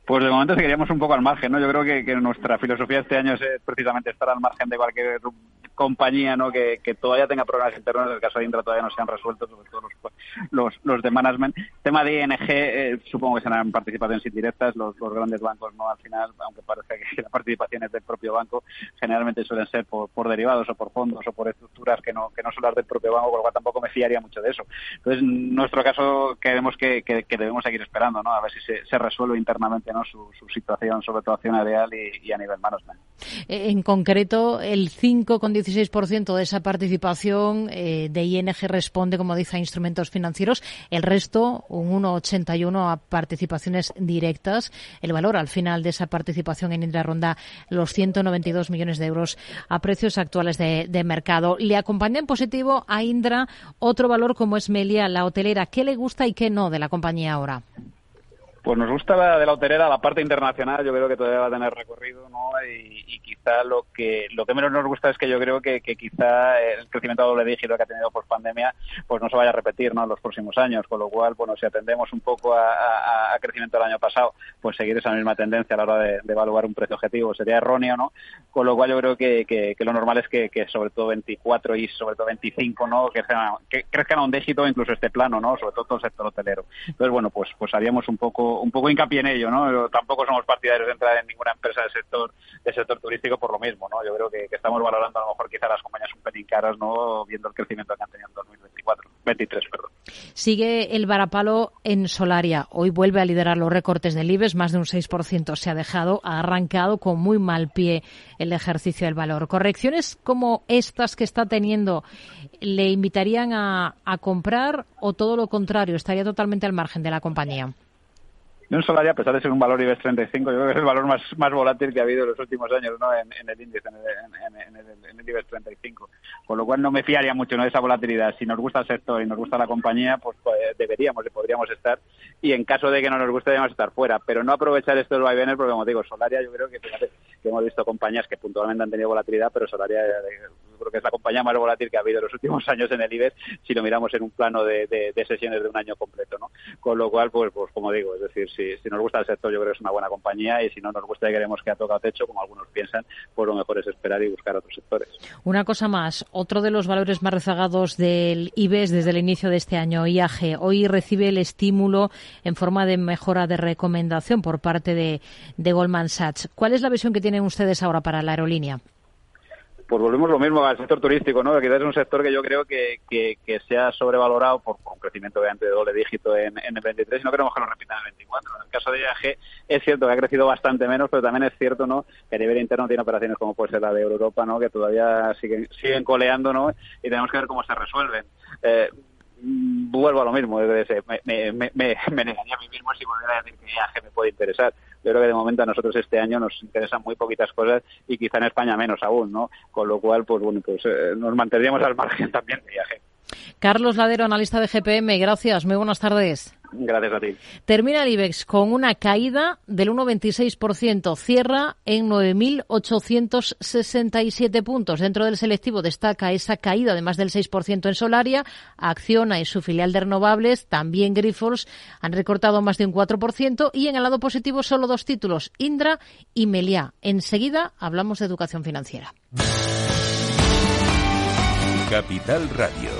Pues de momento seguiríamos un poco al margen, ¿no? Yo creo que, que nuestra filosofía este año es precisamente estar al margen de cualquier compañía ¿no? que, todavía tenga problemas internos, en el caso de Indra todavía no se han resuelto, sobre todo los, los, de management. Tema de ING, eh, supongo que serán participaciones indirectas, los, los grandes bancos no al final, aunque parezca que la participación es del propio banco, generalmente suelen ser por, derivados o por fondos o por estructuras que no, que no son las del propio banco, con lo cual tampoco me fiaría mucho de eso. Entonces, en nuestro caso, creemos que, que, debemos seguir esperando, ¿no? A ver si se, resuelve internamente ¿no? su, situación, sobre todo accionarial y, y a nivel management. En concreto, el 5,17 16% de esa participación eh, de ING responde, como dice, a instrumentos financieros. El resto, un 1,81 a participaciones directas. El valor al final de esa participación en Indra ronda los 192 millones de euros a precios actuales de, mercado. Le acompaña en positivo a Indra otro valor como es Melia, la hotelera. ¿Qué le gusta y qué no de la compañía ahora? Pues nos gusta la de la hotelera, la parte internacional, yo creo que todavía va a tener recorrido, ¿no? Y, quizá lo que lo que menos nos gusta es que yo creo que, quizá el crecimiento doble dígito que ha tenido por pandemia, pues no se vaya a repetir, ¿no? En los próximos años, con lo cual, bueno, si atendemos un poco a, crecimiento del año pasado, pues seguir esa misma tendencia a la hora de, evaluar un precio objetivo sería erróneo, ¿no? Con lo cual yo creo que, lo normal es que, sobre todo 24 y sobre todo 25, ¿no? Que, que crezcan a un dígito incluso este plano, ¿no? Sobre todo todo el sector hotelero. Entonces, bueno, pues pues haríamos un poco un poco hincapié en ello, ¿no? Tampoco somos partidarios de entrar en ninguna empresa del sector del sector turístico por lo mismo, ¿no? Yo creo que, estamos valorando a lo mejor quizá las compañías un pelín caras, ¿no? Viendo el crecimiento que han tenido en 2024, 23, perdón. Sigue el varapalo en Solaria. Hoy vuelve a liderar los recortes del IBEX, más de un 6% se ha dejado, ha arrancado con muy mal pie el ejercicio del valor. Correcciones como estas que está teniendo, ¿le invitarían a, a comprar o todo lo contrario? ¿Estaría totalmente al margen de la compañía? Un Solaria, a pesar de ser un valor IBEX 35, yo creo que es el valor más, más volátil que ha habido en los últimos años ¿no? en, el índice, en el, en, IBEX 35. Con lo cual no me fiaría mucho ¿no? de esa volatilidad. Si nos gusta el sector y nos gusta la compañía, pues, pues deberíamos y podríamos estar. Y en caso de que no nos guste, debemos estar fuera. Pero no aprovechar estos vaivenes porque, como digo, Solaria yo creo que, que hemos visto compañías que puntualmente han tenido volatilidad, pero Solaria creo que es la compañía más volátil que ha habido en los últimos años en el IBEX si lo miramos en un plano de, sesiones de un año completo, ¿no? Con lo cual, pues, pues como digo, es decir, si, nos gusta el sector, yo creo que es una buena compañía y si no nos gusta y queremos que ha tocado techo, como algunos piensan, pues lo mejor es esperar y buscar otros sectores. Una cosa más, otro de los valores más rezagados del IBEX desde el inicio de este año, IAG, hoy recibe el estímulo en forma de mejora de recomendación por parte de Goldman Sachs. ¿Cuál es la visión que tienen ustedes ahora para la aerolínea? Pues volvemos lo mismo al sector turístico, ¿no? Que quizás es un sector que yo creo que, que, se ha sobrevalorado por, un crecimiento obviamente de doble dígito en, en, el 23 y no queremos que lo repita en el 24. En el caso de IAG es cierto que ha crecido bastante menos, pero también es cierto, ¿no? Que a nivel interno tiene operaciones como puede ser la de Europa, ¿no? Que todavía siguen, siguen coleando, ¿no? Y tenemos que ver cómo se resuelven. Eh, vuelvo a lo mismo, me, me, me, me, negaría a mí mismo si volviera a decir que IAG me puede interesar. Yo creo que de momento a nosotros este año nos interesan muy poquitas cosas y quizá en España menos aún, ¿no? Con lo cual, pues bueno, pues eh, nos mantendríamos al margen también de IAG. Carlos Ladero, analista de GPM, gracias, muy buenas tardes. Gracias a ti. Termina el IBEX con una caída del 1,26%. Cierra en 9.867 puntos. Dentro del selectivo destaca esa caída de más del 6% en Solaria. Acciona y su filial de renovables, también Grifols, han recortado más de un 4%. Y en el lado positivo solo dos títulos, Indra y Meliá. Enseguida hablamos de educación financiera. Capital Radio.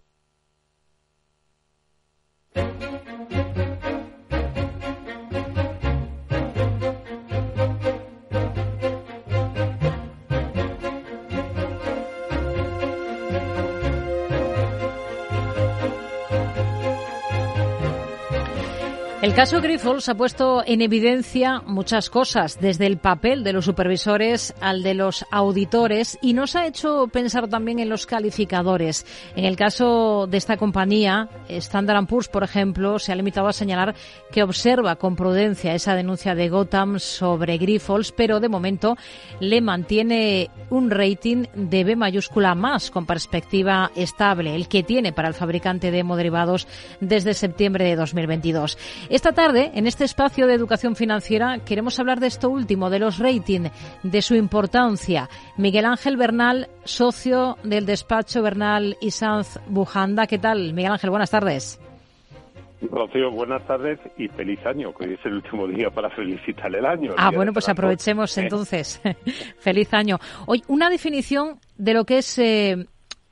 El caso Grifols ha puesto en evidencia muchas cosas, desde el papel de los supervisores al de los auditores, y nos ha hecho pensar también en los calificadores. En el caso de esta compañía, Standard Poor's, por ejemplo, se ha limitado a señalar que observa con prudencia esa denuncia de Gotham sobre Grifols, pero de momento le mantiene un rating de B mayúscula más, con perspectiva estable, el que tiene para el fabricante de hemoderivados desde septiembre de 2022. Esta tarde, en este espacio de educación financiera, queremos hablar de esto último, de los ratings, de su importancia. Miguel Ángel Bernal, socio del despacho Bernal y Sanz Bujanda. ¿Qué tal, Miguel Ángel? Buenas tardes. Rocío, buenas tardes y feliz año, que hoy es el último día para felicitarle el año. ah, bueno, pues aprovechemos entonces. feliz año. Hoy, una definición de lo que es eh,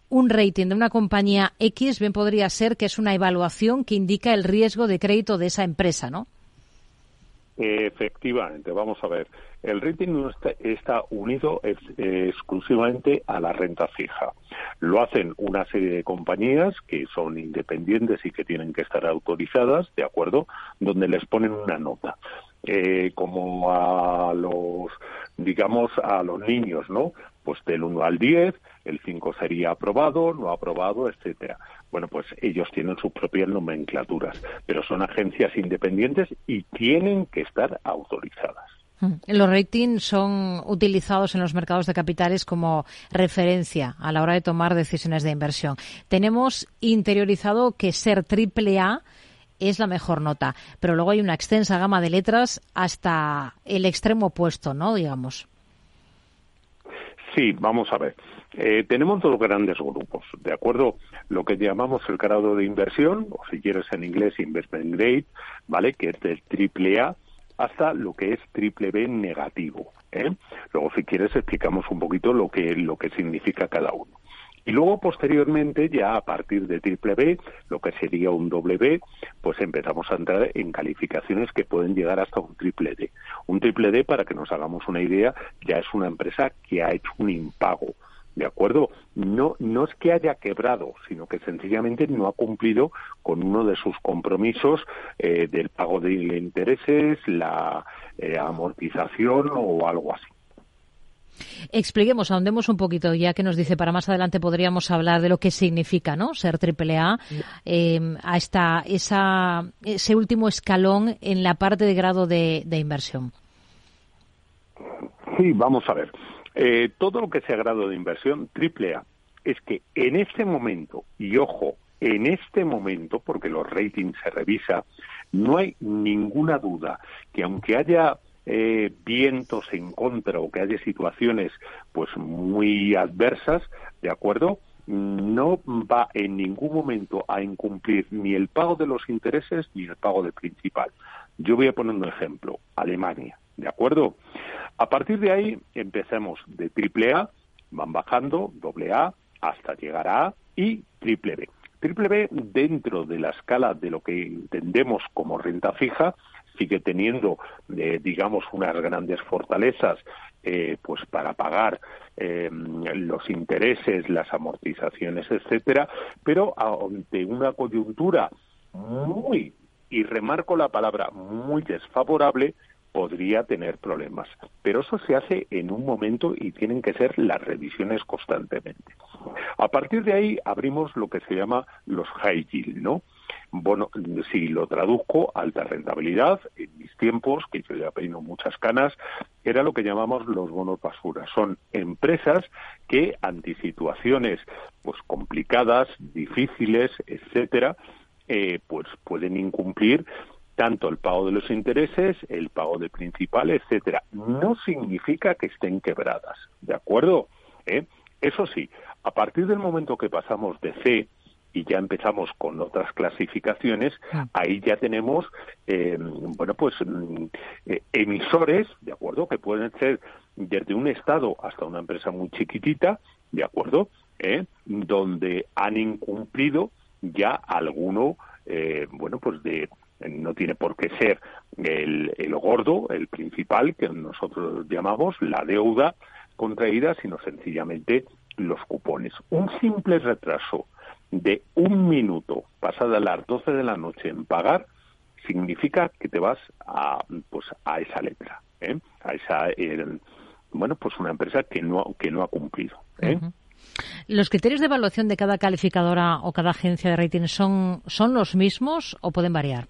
un rating de una compañía X bien podría ser que es una evaluación que indica el riesgo de crédito de esa empresa, ¿no? Efectivamente, vamos a ver. El rating no está, unido exclusivamente a la renta fija. Lo hacen una serie de compañías que son independientes y que tienen que estar autorizadas, ¿de acuerdo? Donde les ponen una nota. Eh, como a los, digamos, a los niños, ¿no? Pues del 1 al 10, el 5 sería aprobado, no aprobado, etcétera. Bueno, pues ellos tienen sus propias nomenclaturas, pero son agencias independientes y tienen que estar autorizadas. Mm. Los ratings son utilizados en los mercados de capitales como referencia a la hora de tomar decisiones de inversión. Tenemos interiorizado que ser triple A es la mejor nota, pero luego hay una extensa gama de letras hasta el extremo opuesto, ¿no? Digamos. Sí, vamos a ver. Eh, tenemos dos grandes grupos, ¿de acuerdo? Lo que llamamos el grado de inversión, o si quieres en inglés investment grade, ¿vale? Que es del triple A hasta lo que es triple B negativo. ¿eh? Luego, si quieres, explicamos un poquito lo que, lo que significa cada uno. Y luego, posteriormente, ya a partir de triple B, lo que sería un doble B, pues empezamos a entrar en calificaciones que pueden llegar hasta un triple D. Un triple D, para que nos hagamos una idea, ya es una empresa que ha hecho un impago ¿de acuerdo? No, no es que haya quebrado, sino que sencillamente no ha cumplido con uno de sus compromisos eh, del pago de intereses, la eh, amortización o algo así. Expliquemos, ahondemos un poquito, ya que nos dice para más adelante podríamos hablar de lo que significa ¿no? ser AAA, eh, hasta esa, ese último escalón en la parte de grado de inversión. Sí, vamos a ver. Eh, todo lo que sea grado de inversión triple A es que en este momento, y ojo, en este momento, porque los ratings se revisa, no hay ninguna duda que aunque haya eh, vientos en contra o que haya situaciones pues muy adversas, ¿de acuerdo? no va en ningún momento a incumplir ni el pago de los intereses ni el pago del principal. Yo voy a poner un ejemplo, Alemania, ¿de acuerdo? A partir de ahí empecemos de triple A, van bajando, doble A, hasta llegar a A y triple B. Triple B, dentro de la escala de lo que entendemos como renta fija, sigue teniendo, eh, digamos, unas grandes fortalezas eh, pues para pagar eh, los intereses, las amortizaciones, etcétera, pero ante una coyuntura muy, y remarco la palabra muy desfavorable, podría tener problemas. Pero eso se hace en un momento y tienen que ser las revisiones constantemente. A partir de ahí abrimos lo que se llama los high yield, ¿no? Bueno, si lo traduzco, alta rentabilidad, en mis tiempos, que yo ya peino muchas canas, era lo que llamamos los bonos basura. Son empresas que ante situaciones pues complicadas, difíciles, etcétera, eh, pues pueden incumplir tanto el pago de los intereses, el pago de principal, etcétera. No significa que estén quebradas, ¿de acuerdo? ¿Eh? Eso sí, a partir del momento que pasamos de C y ya empezamos con otras clasificaciones, ah. ahí ya tenemos, eh, bueno, pues mm, eh, emisores, ¿de acuerdo? Que pueden ser desde un Estado hasta una empresa muy chiquitita, ¿de acuerdo? ¿Eh? Donde han incumplido ya alguno, bueno, pues de no tiene por qué ser el, el gordo, el principal, que nosotros llamamos la deuda contraída, sino sencillamente los cupones. Un simple retraso de un minuto pasada las 12 de la noche en pagar significa que te vas a, pues, a esa letra, ¿eh? a esa, bueno, pues una empresa que no, que no ha cumplido. ¿eh? ¿Los criterios de evaluación de cada calificadora o cada agencia de rating son, son los mismos o pueden variar?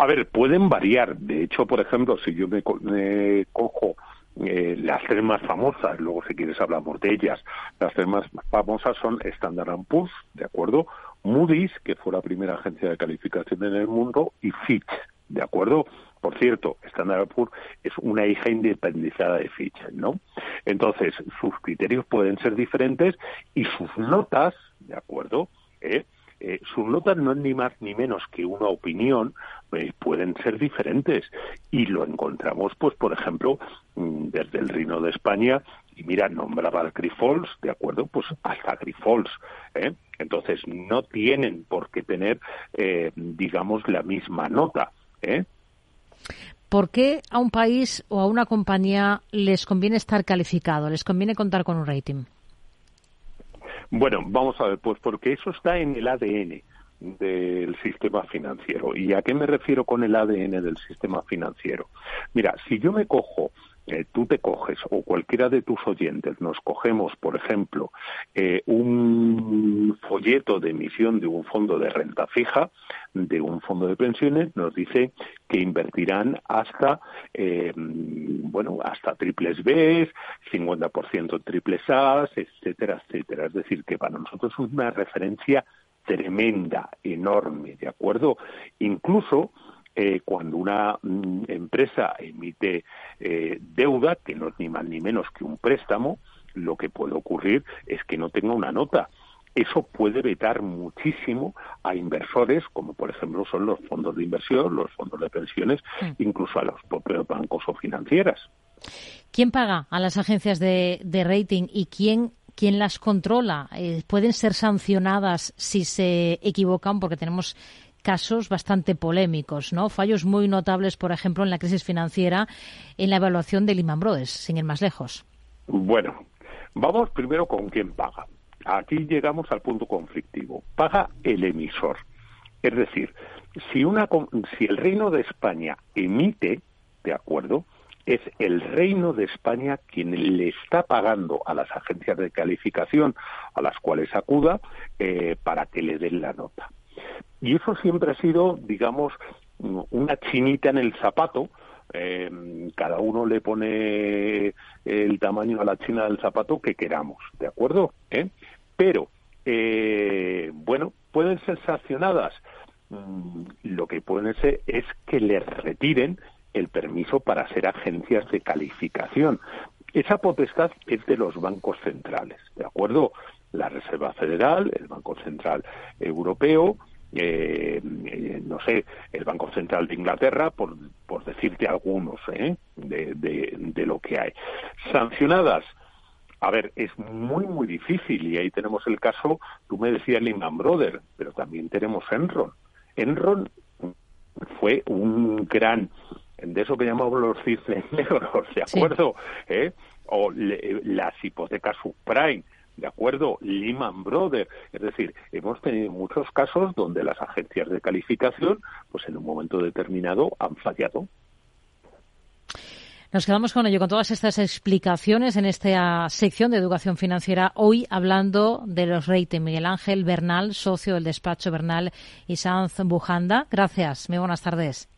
A ver, pueden variar. De hecho, por ejemplo, si yo me, cojo eh, las tres más famosas, luego si quieres hablamos de ellas, las tres más famosas son Standard Poor's, ¿de acuerdo? Moody's, que fue la primera agencia de calificación en el mundo, y Fitch, ¿de acuerdo? Por cierto, Standard Poor's es una hija independizada de Fitch, ¿no? Entonces, sus criterios pueden ser diferentes y sus notas, ¿de acuerdo? ¿Eh? Eh, sus notas no es ni más ni menos que una opinión, eh, pueden ser diferentes. Y lo encontramos, pues, por ejemplo, mm, desde el Reino de España, y mira, nombraba al Grifols, ¿de acuerdo? Pues hasta Grifols. ¿eh? Entonces, no tienen por qué tener, eh, digamos, la misma nota. ¿eh? ¿Por qué a un país o a una compañía les conviene estar calificado? ¿Les conviene contar con un rating? Bueno, vamos a ver, pues porque eso está en el ADN del sistema financiero. ¿Y a qué me refiero con el ADN del sistema financiero? Mira, si yo me cojo tú te coges o cualquiera de tus oyentes nos cogemos, por ejemplo, eh, un folleto de emisión de un fondo de renta fija, de un fondo de pensiones, nos dice que invertirán hasta, eh, bueno, hasta triples B, 50% triples A, etcétera, etcétera. Es decir, que para nosotros es una referencia tremenda, enorme, ¿de acuerdo? Incluso eh, cuando una mm, empresa emite eh, deuda, que no es ni más ni menos que un préstamo, lo que puede ocurrir es que no tenga una nota. Eso puede vetar muchísimo a inversores, como por ejemplo son los fondos de inversión, los fondos de pensiones, mm. incluso a los propios bancos o financieras. ¿Quién paga a las agencias de, rating y quién quién las controla? Eh, ¿Pueden ser sancionadas si se equivocan? Porque tenemos casos bastante polémicos, ¿no? Fallos muy notables, por ejemplo, en la crisis financiera, en la evaluación de Lehman Brothers, sin ir más lejos. Bueno, vamos primero con quién paga. Aquí llegamos al punto conflictivo. Paga el emisor. Es decir, si, una, si el Reino de España emite, ¿de acuerdo? Es el Reino de España quien le está pagando a las agencias de calificación a las cuales acuda eh, para que le den la nota. Y eso siempre ha sido, digamos, una chinita en el zapato. Eh, cada uno le pone el tamaño a la china del zapato que queramos, ¿de acuerdo? ¿Eh? Pero, eh, bueno, pueden ser sancionadas. Mm, lo que pueden ser es que les retiren el permiso para ser agencias de calificación. Esa potestad es de los bancos centrales, ¿de acuerdo? La Reserva Federal, el Banco Central Europeo, eh, no sé, el Banco Central de Inglaterra, por, por decirte algunos ¿eh? de, de, lo que hay. Sancionadas, a ver, es muy, muy difícil y ahí tenemos el caso, tú me decías Lehman Brothers, pero también tenemos Enron. Enron fue un gran, de eso que llamamos los cisnes negros, ¿de acuerdo? ¿Eh? O las hipotecas subprime ¿de acuerdo? Lehman Brothers. Es decir, hemos tenido muchos casos donde las agencias de calificación, pues en un momento determinado, han fallado. Nos quedamos con ello, con todas estas explicaciones en esta sección de educación financiera. Hoy hablando de los ratings. Miguel Ángel Bernal, socio del despacho Bernal y Sanz Bujanda. Gracias. Muy buenas tardes.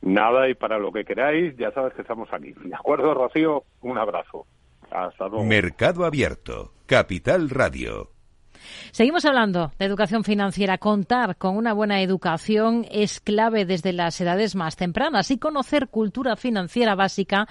Nada, y para lo que queráis, ya sabes que estamos aquí. ¿De acuerdo, Rocío? Un abrazo. Hasta luego. Mercado Abierto, Capital Radio. Seguimos hablando de educación financiera. Contar con una buena educación es clave desde las edades más tempranas y conocer cultura financiera básica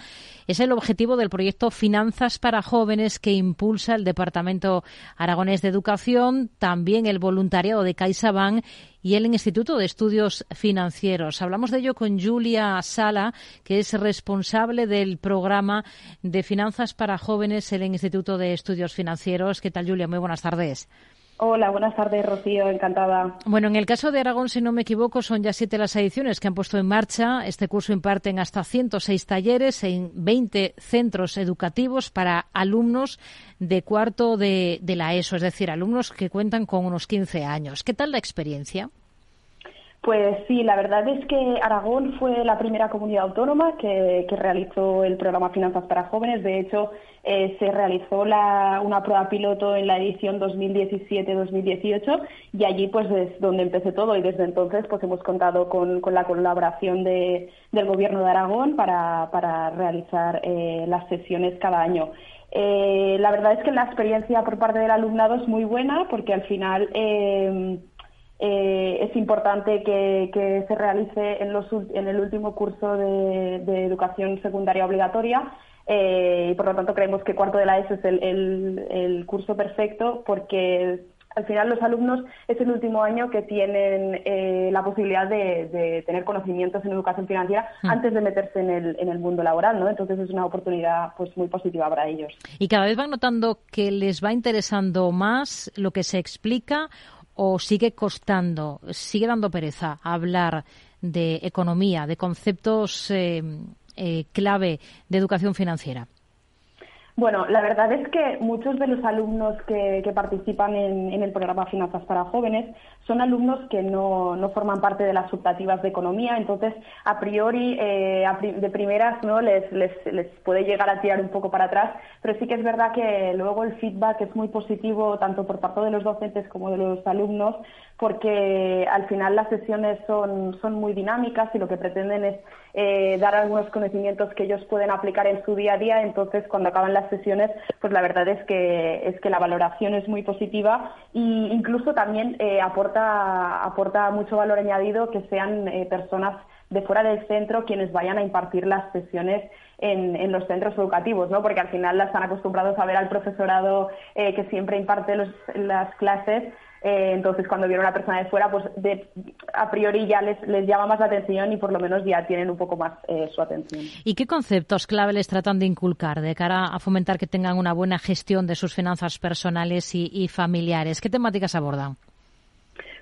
es el objetivo del proyecto Finanzas para Jóvenes que impulsa el Departamento Aragonés de Educación, también el voluntariado de CaixaBank y el Instituto de Estudios Financieros. Hablamos de ello con Julia Sala, que es responsable del programa de Finanzas para Jóvenes en el Instituto de Estudios Financieros. ¿Qué tal, Julia? Muy buenas tardes. Hola, buenas tardes, Rocío, encantada. Bueno, en el caso de Aragón, si no me equivoco, son ya siete las ediciones que han puesto en marcha. Este curso imparten hasta 106 talleres en 20 centros educativos para alumnos de cuarto de, de la ESO, es decir, alumnos que cuentan con unos 15 años. ¿Qué tal la experiencia? Pues sí, la verdad es que Aragón fue la primera comunidad autónoma que, realizó el programa Finanzas para Jóvenes. De hecho, eh, se realizó una prueba piloto en la edición 2017-2018 y allí pues es donde empecé todo y desde entonces pues hemos contado con, la colaboración del Gobierno de Aragón para, realizar eh, las sesiones cada año. Eh, la verdad es que la experiencia por parte del alumnado es muy buena porque al final eh, es importante que, se realice en, los, en, el último curso de, educación secundaria obligatoria eh, y por lo tanto creemos que cuarto de la ESO es el, curso perfecto porque al final los alumnos es el último año que tienen eh, la posibilidad de, tener conocimientos en educación financiera mm. antes de meterse en el, en el mundo laboral, ¿no? Entonces es una oportunidad pues muy positiva para ellos. Y cada vez van notando que les va interesando más lo que se explica o sigue costando, sigue dando pereza hablar de economía, de conceptos eh, eh, clave de educación financiera? Bueno, la verdad es que muchos de los alumnos que, participan en, el programa Finanzas para Jóvenes son alumnos que no, forman parte de las optativas de economía, entonces a priori eh, de primeras no les, les, les, puede llegar a tirar un poco para atrás, pero sí que es verdad que luego el feedback es muy positivo tanto por parte de los docentes como de los alumnos porque al final las sesiones son, son muy dinámicas y lo que pretenden es eh, dar algunos conocimientos que ellos pueden aplicar en su día a día. Entonces, cuando acaban las sesiones, pues la verdad es que, es que la valoración es muy positiva e incluso también eh, aporta, aporta mucho valor añadido que sean eh, personas de fuera del centro quienes vayan a impartir las sesiones en, en, los centros educativos, ¿no? Porque al final las están acostumbrados a ver al profesorado que siempre imparte las clases eh, entonces, cuando viene una persona de fuera, pues a priori ya les, les, llama más la atención y por lo menos ya tienen un poco más eh, su atención. ¿Y qué conceptos clave les tratan de inculcar de cara a fomentar que tengan una buena gestión de sus finanzas personales y familiares? ¿Qué temáticas abordan?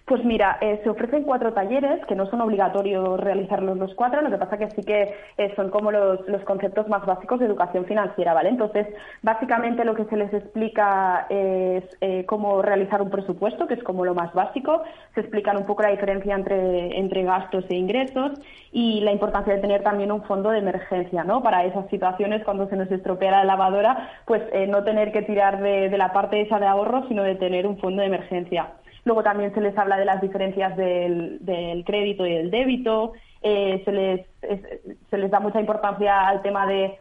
Pues mira, eh, se ofrecen cuatro talleres que no son obligatorios realizarlos los cuatro, lo que pasa que sí que eh, son como los, conceptos más básicos de educación financiera, ¿vale? Entonces, básicamente lo que se les explica es eh, cómo realizar un presupuesto, que es como lo más básico, se explican un poco la diferencia entre, entre gastos e ingresos y la importancia de tener también un fondo de emergencia, ¿no? Para esas situaciones cuando se nos estropea la lavadora, pues no tener que tirar de la parte esa de ahorro, sino de tener un fondo de emergencia. Luego también se les habla de las diferencias del, crédito y del débito. Eh, se, les, se les da mucha importancia al tema de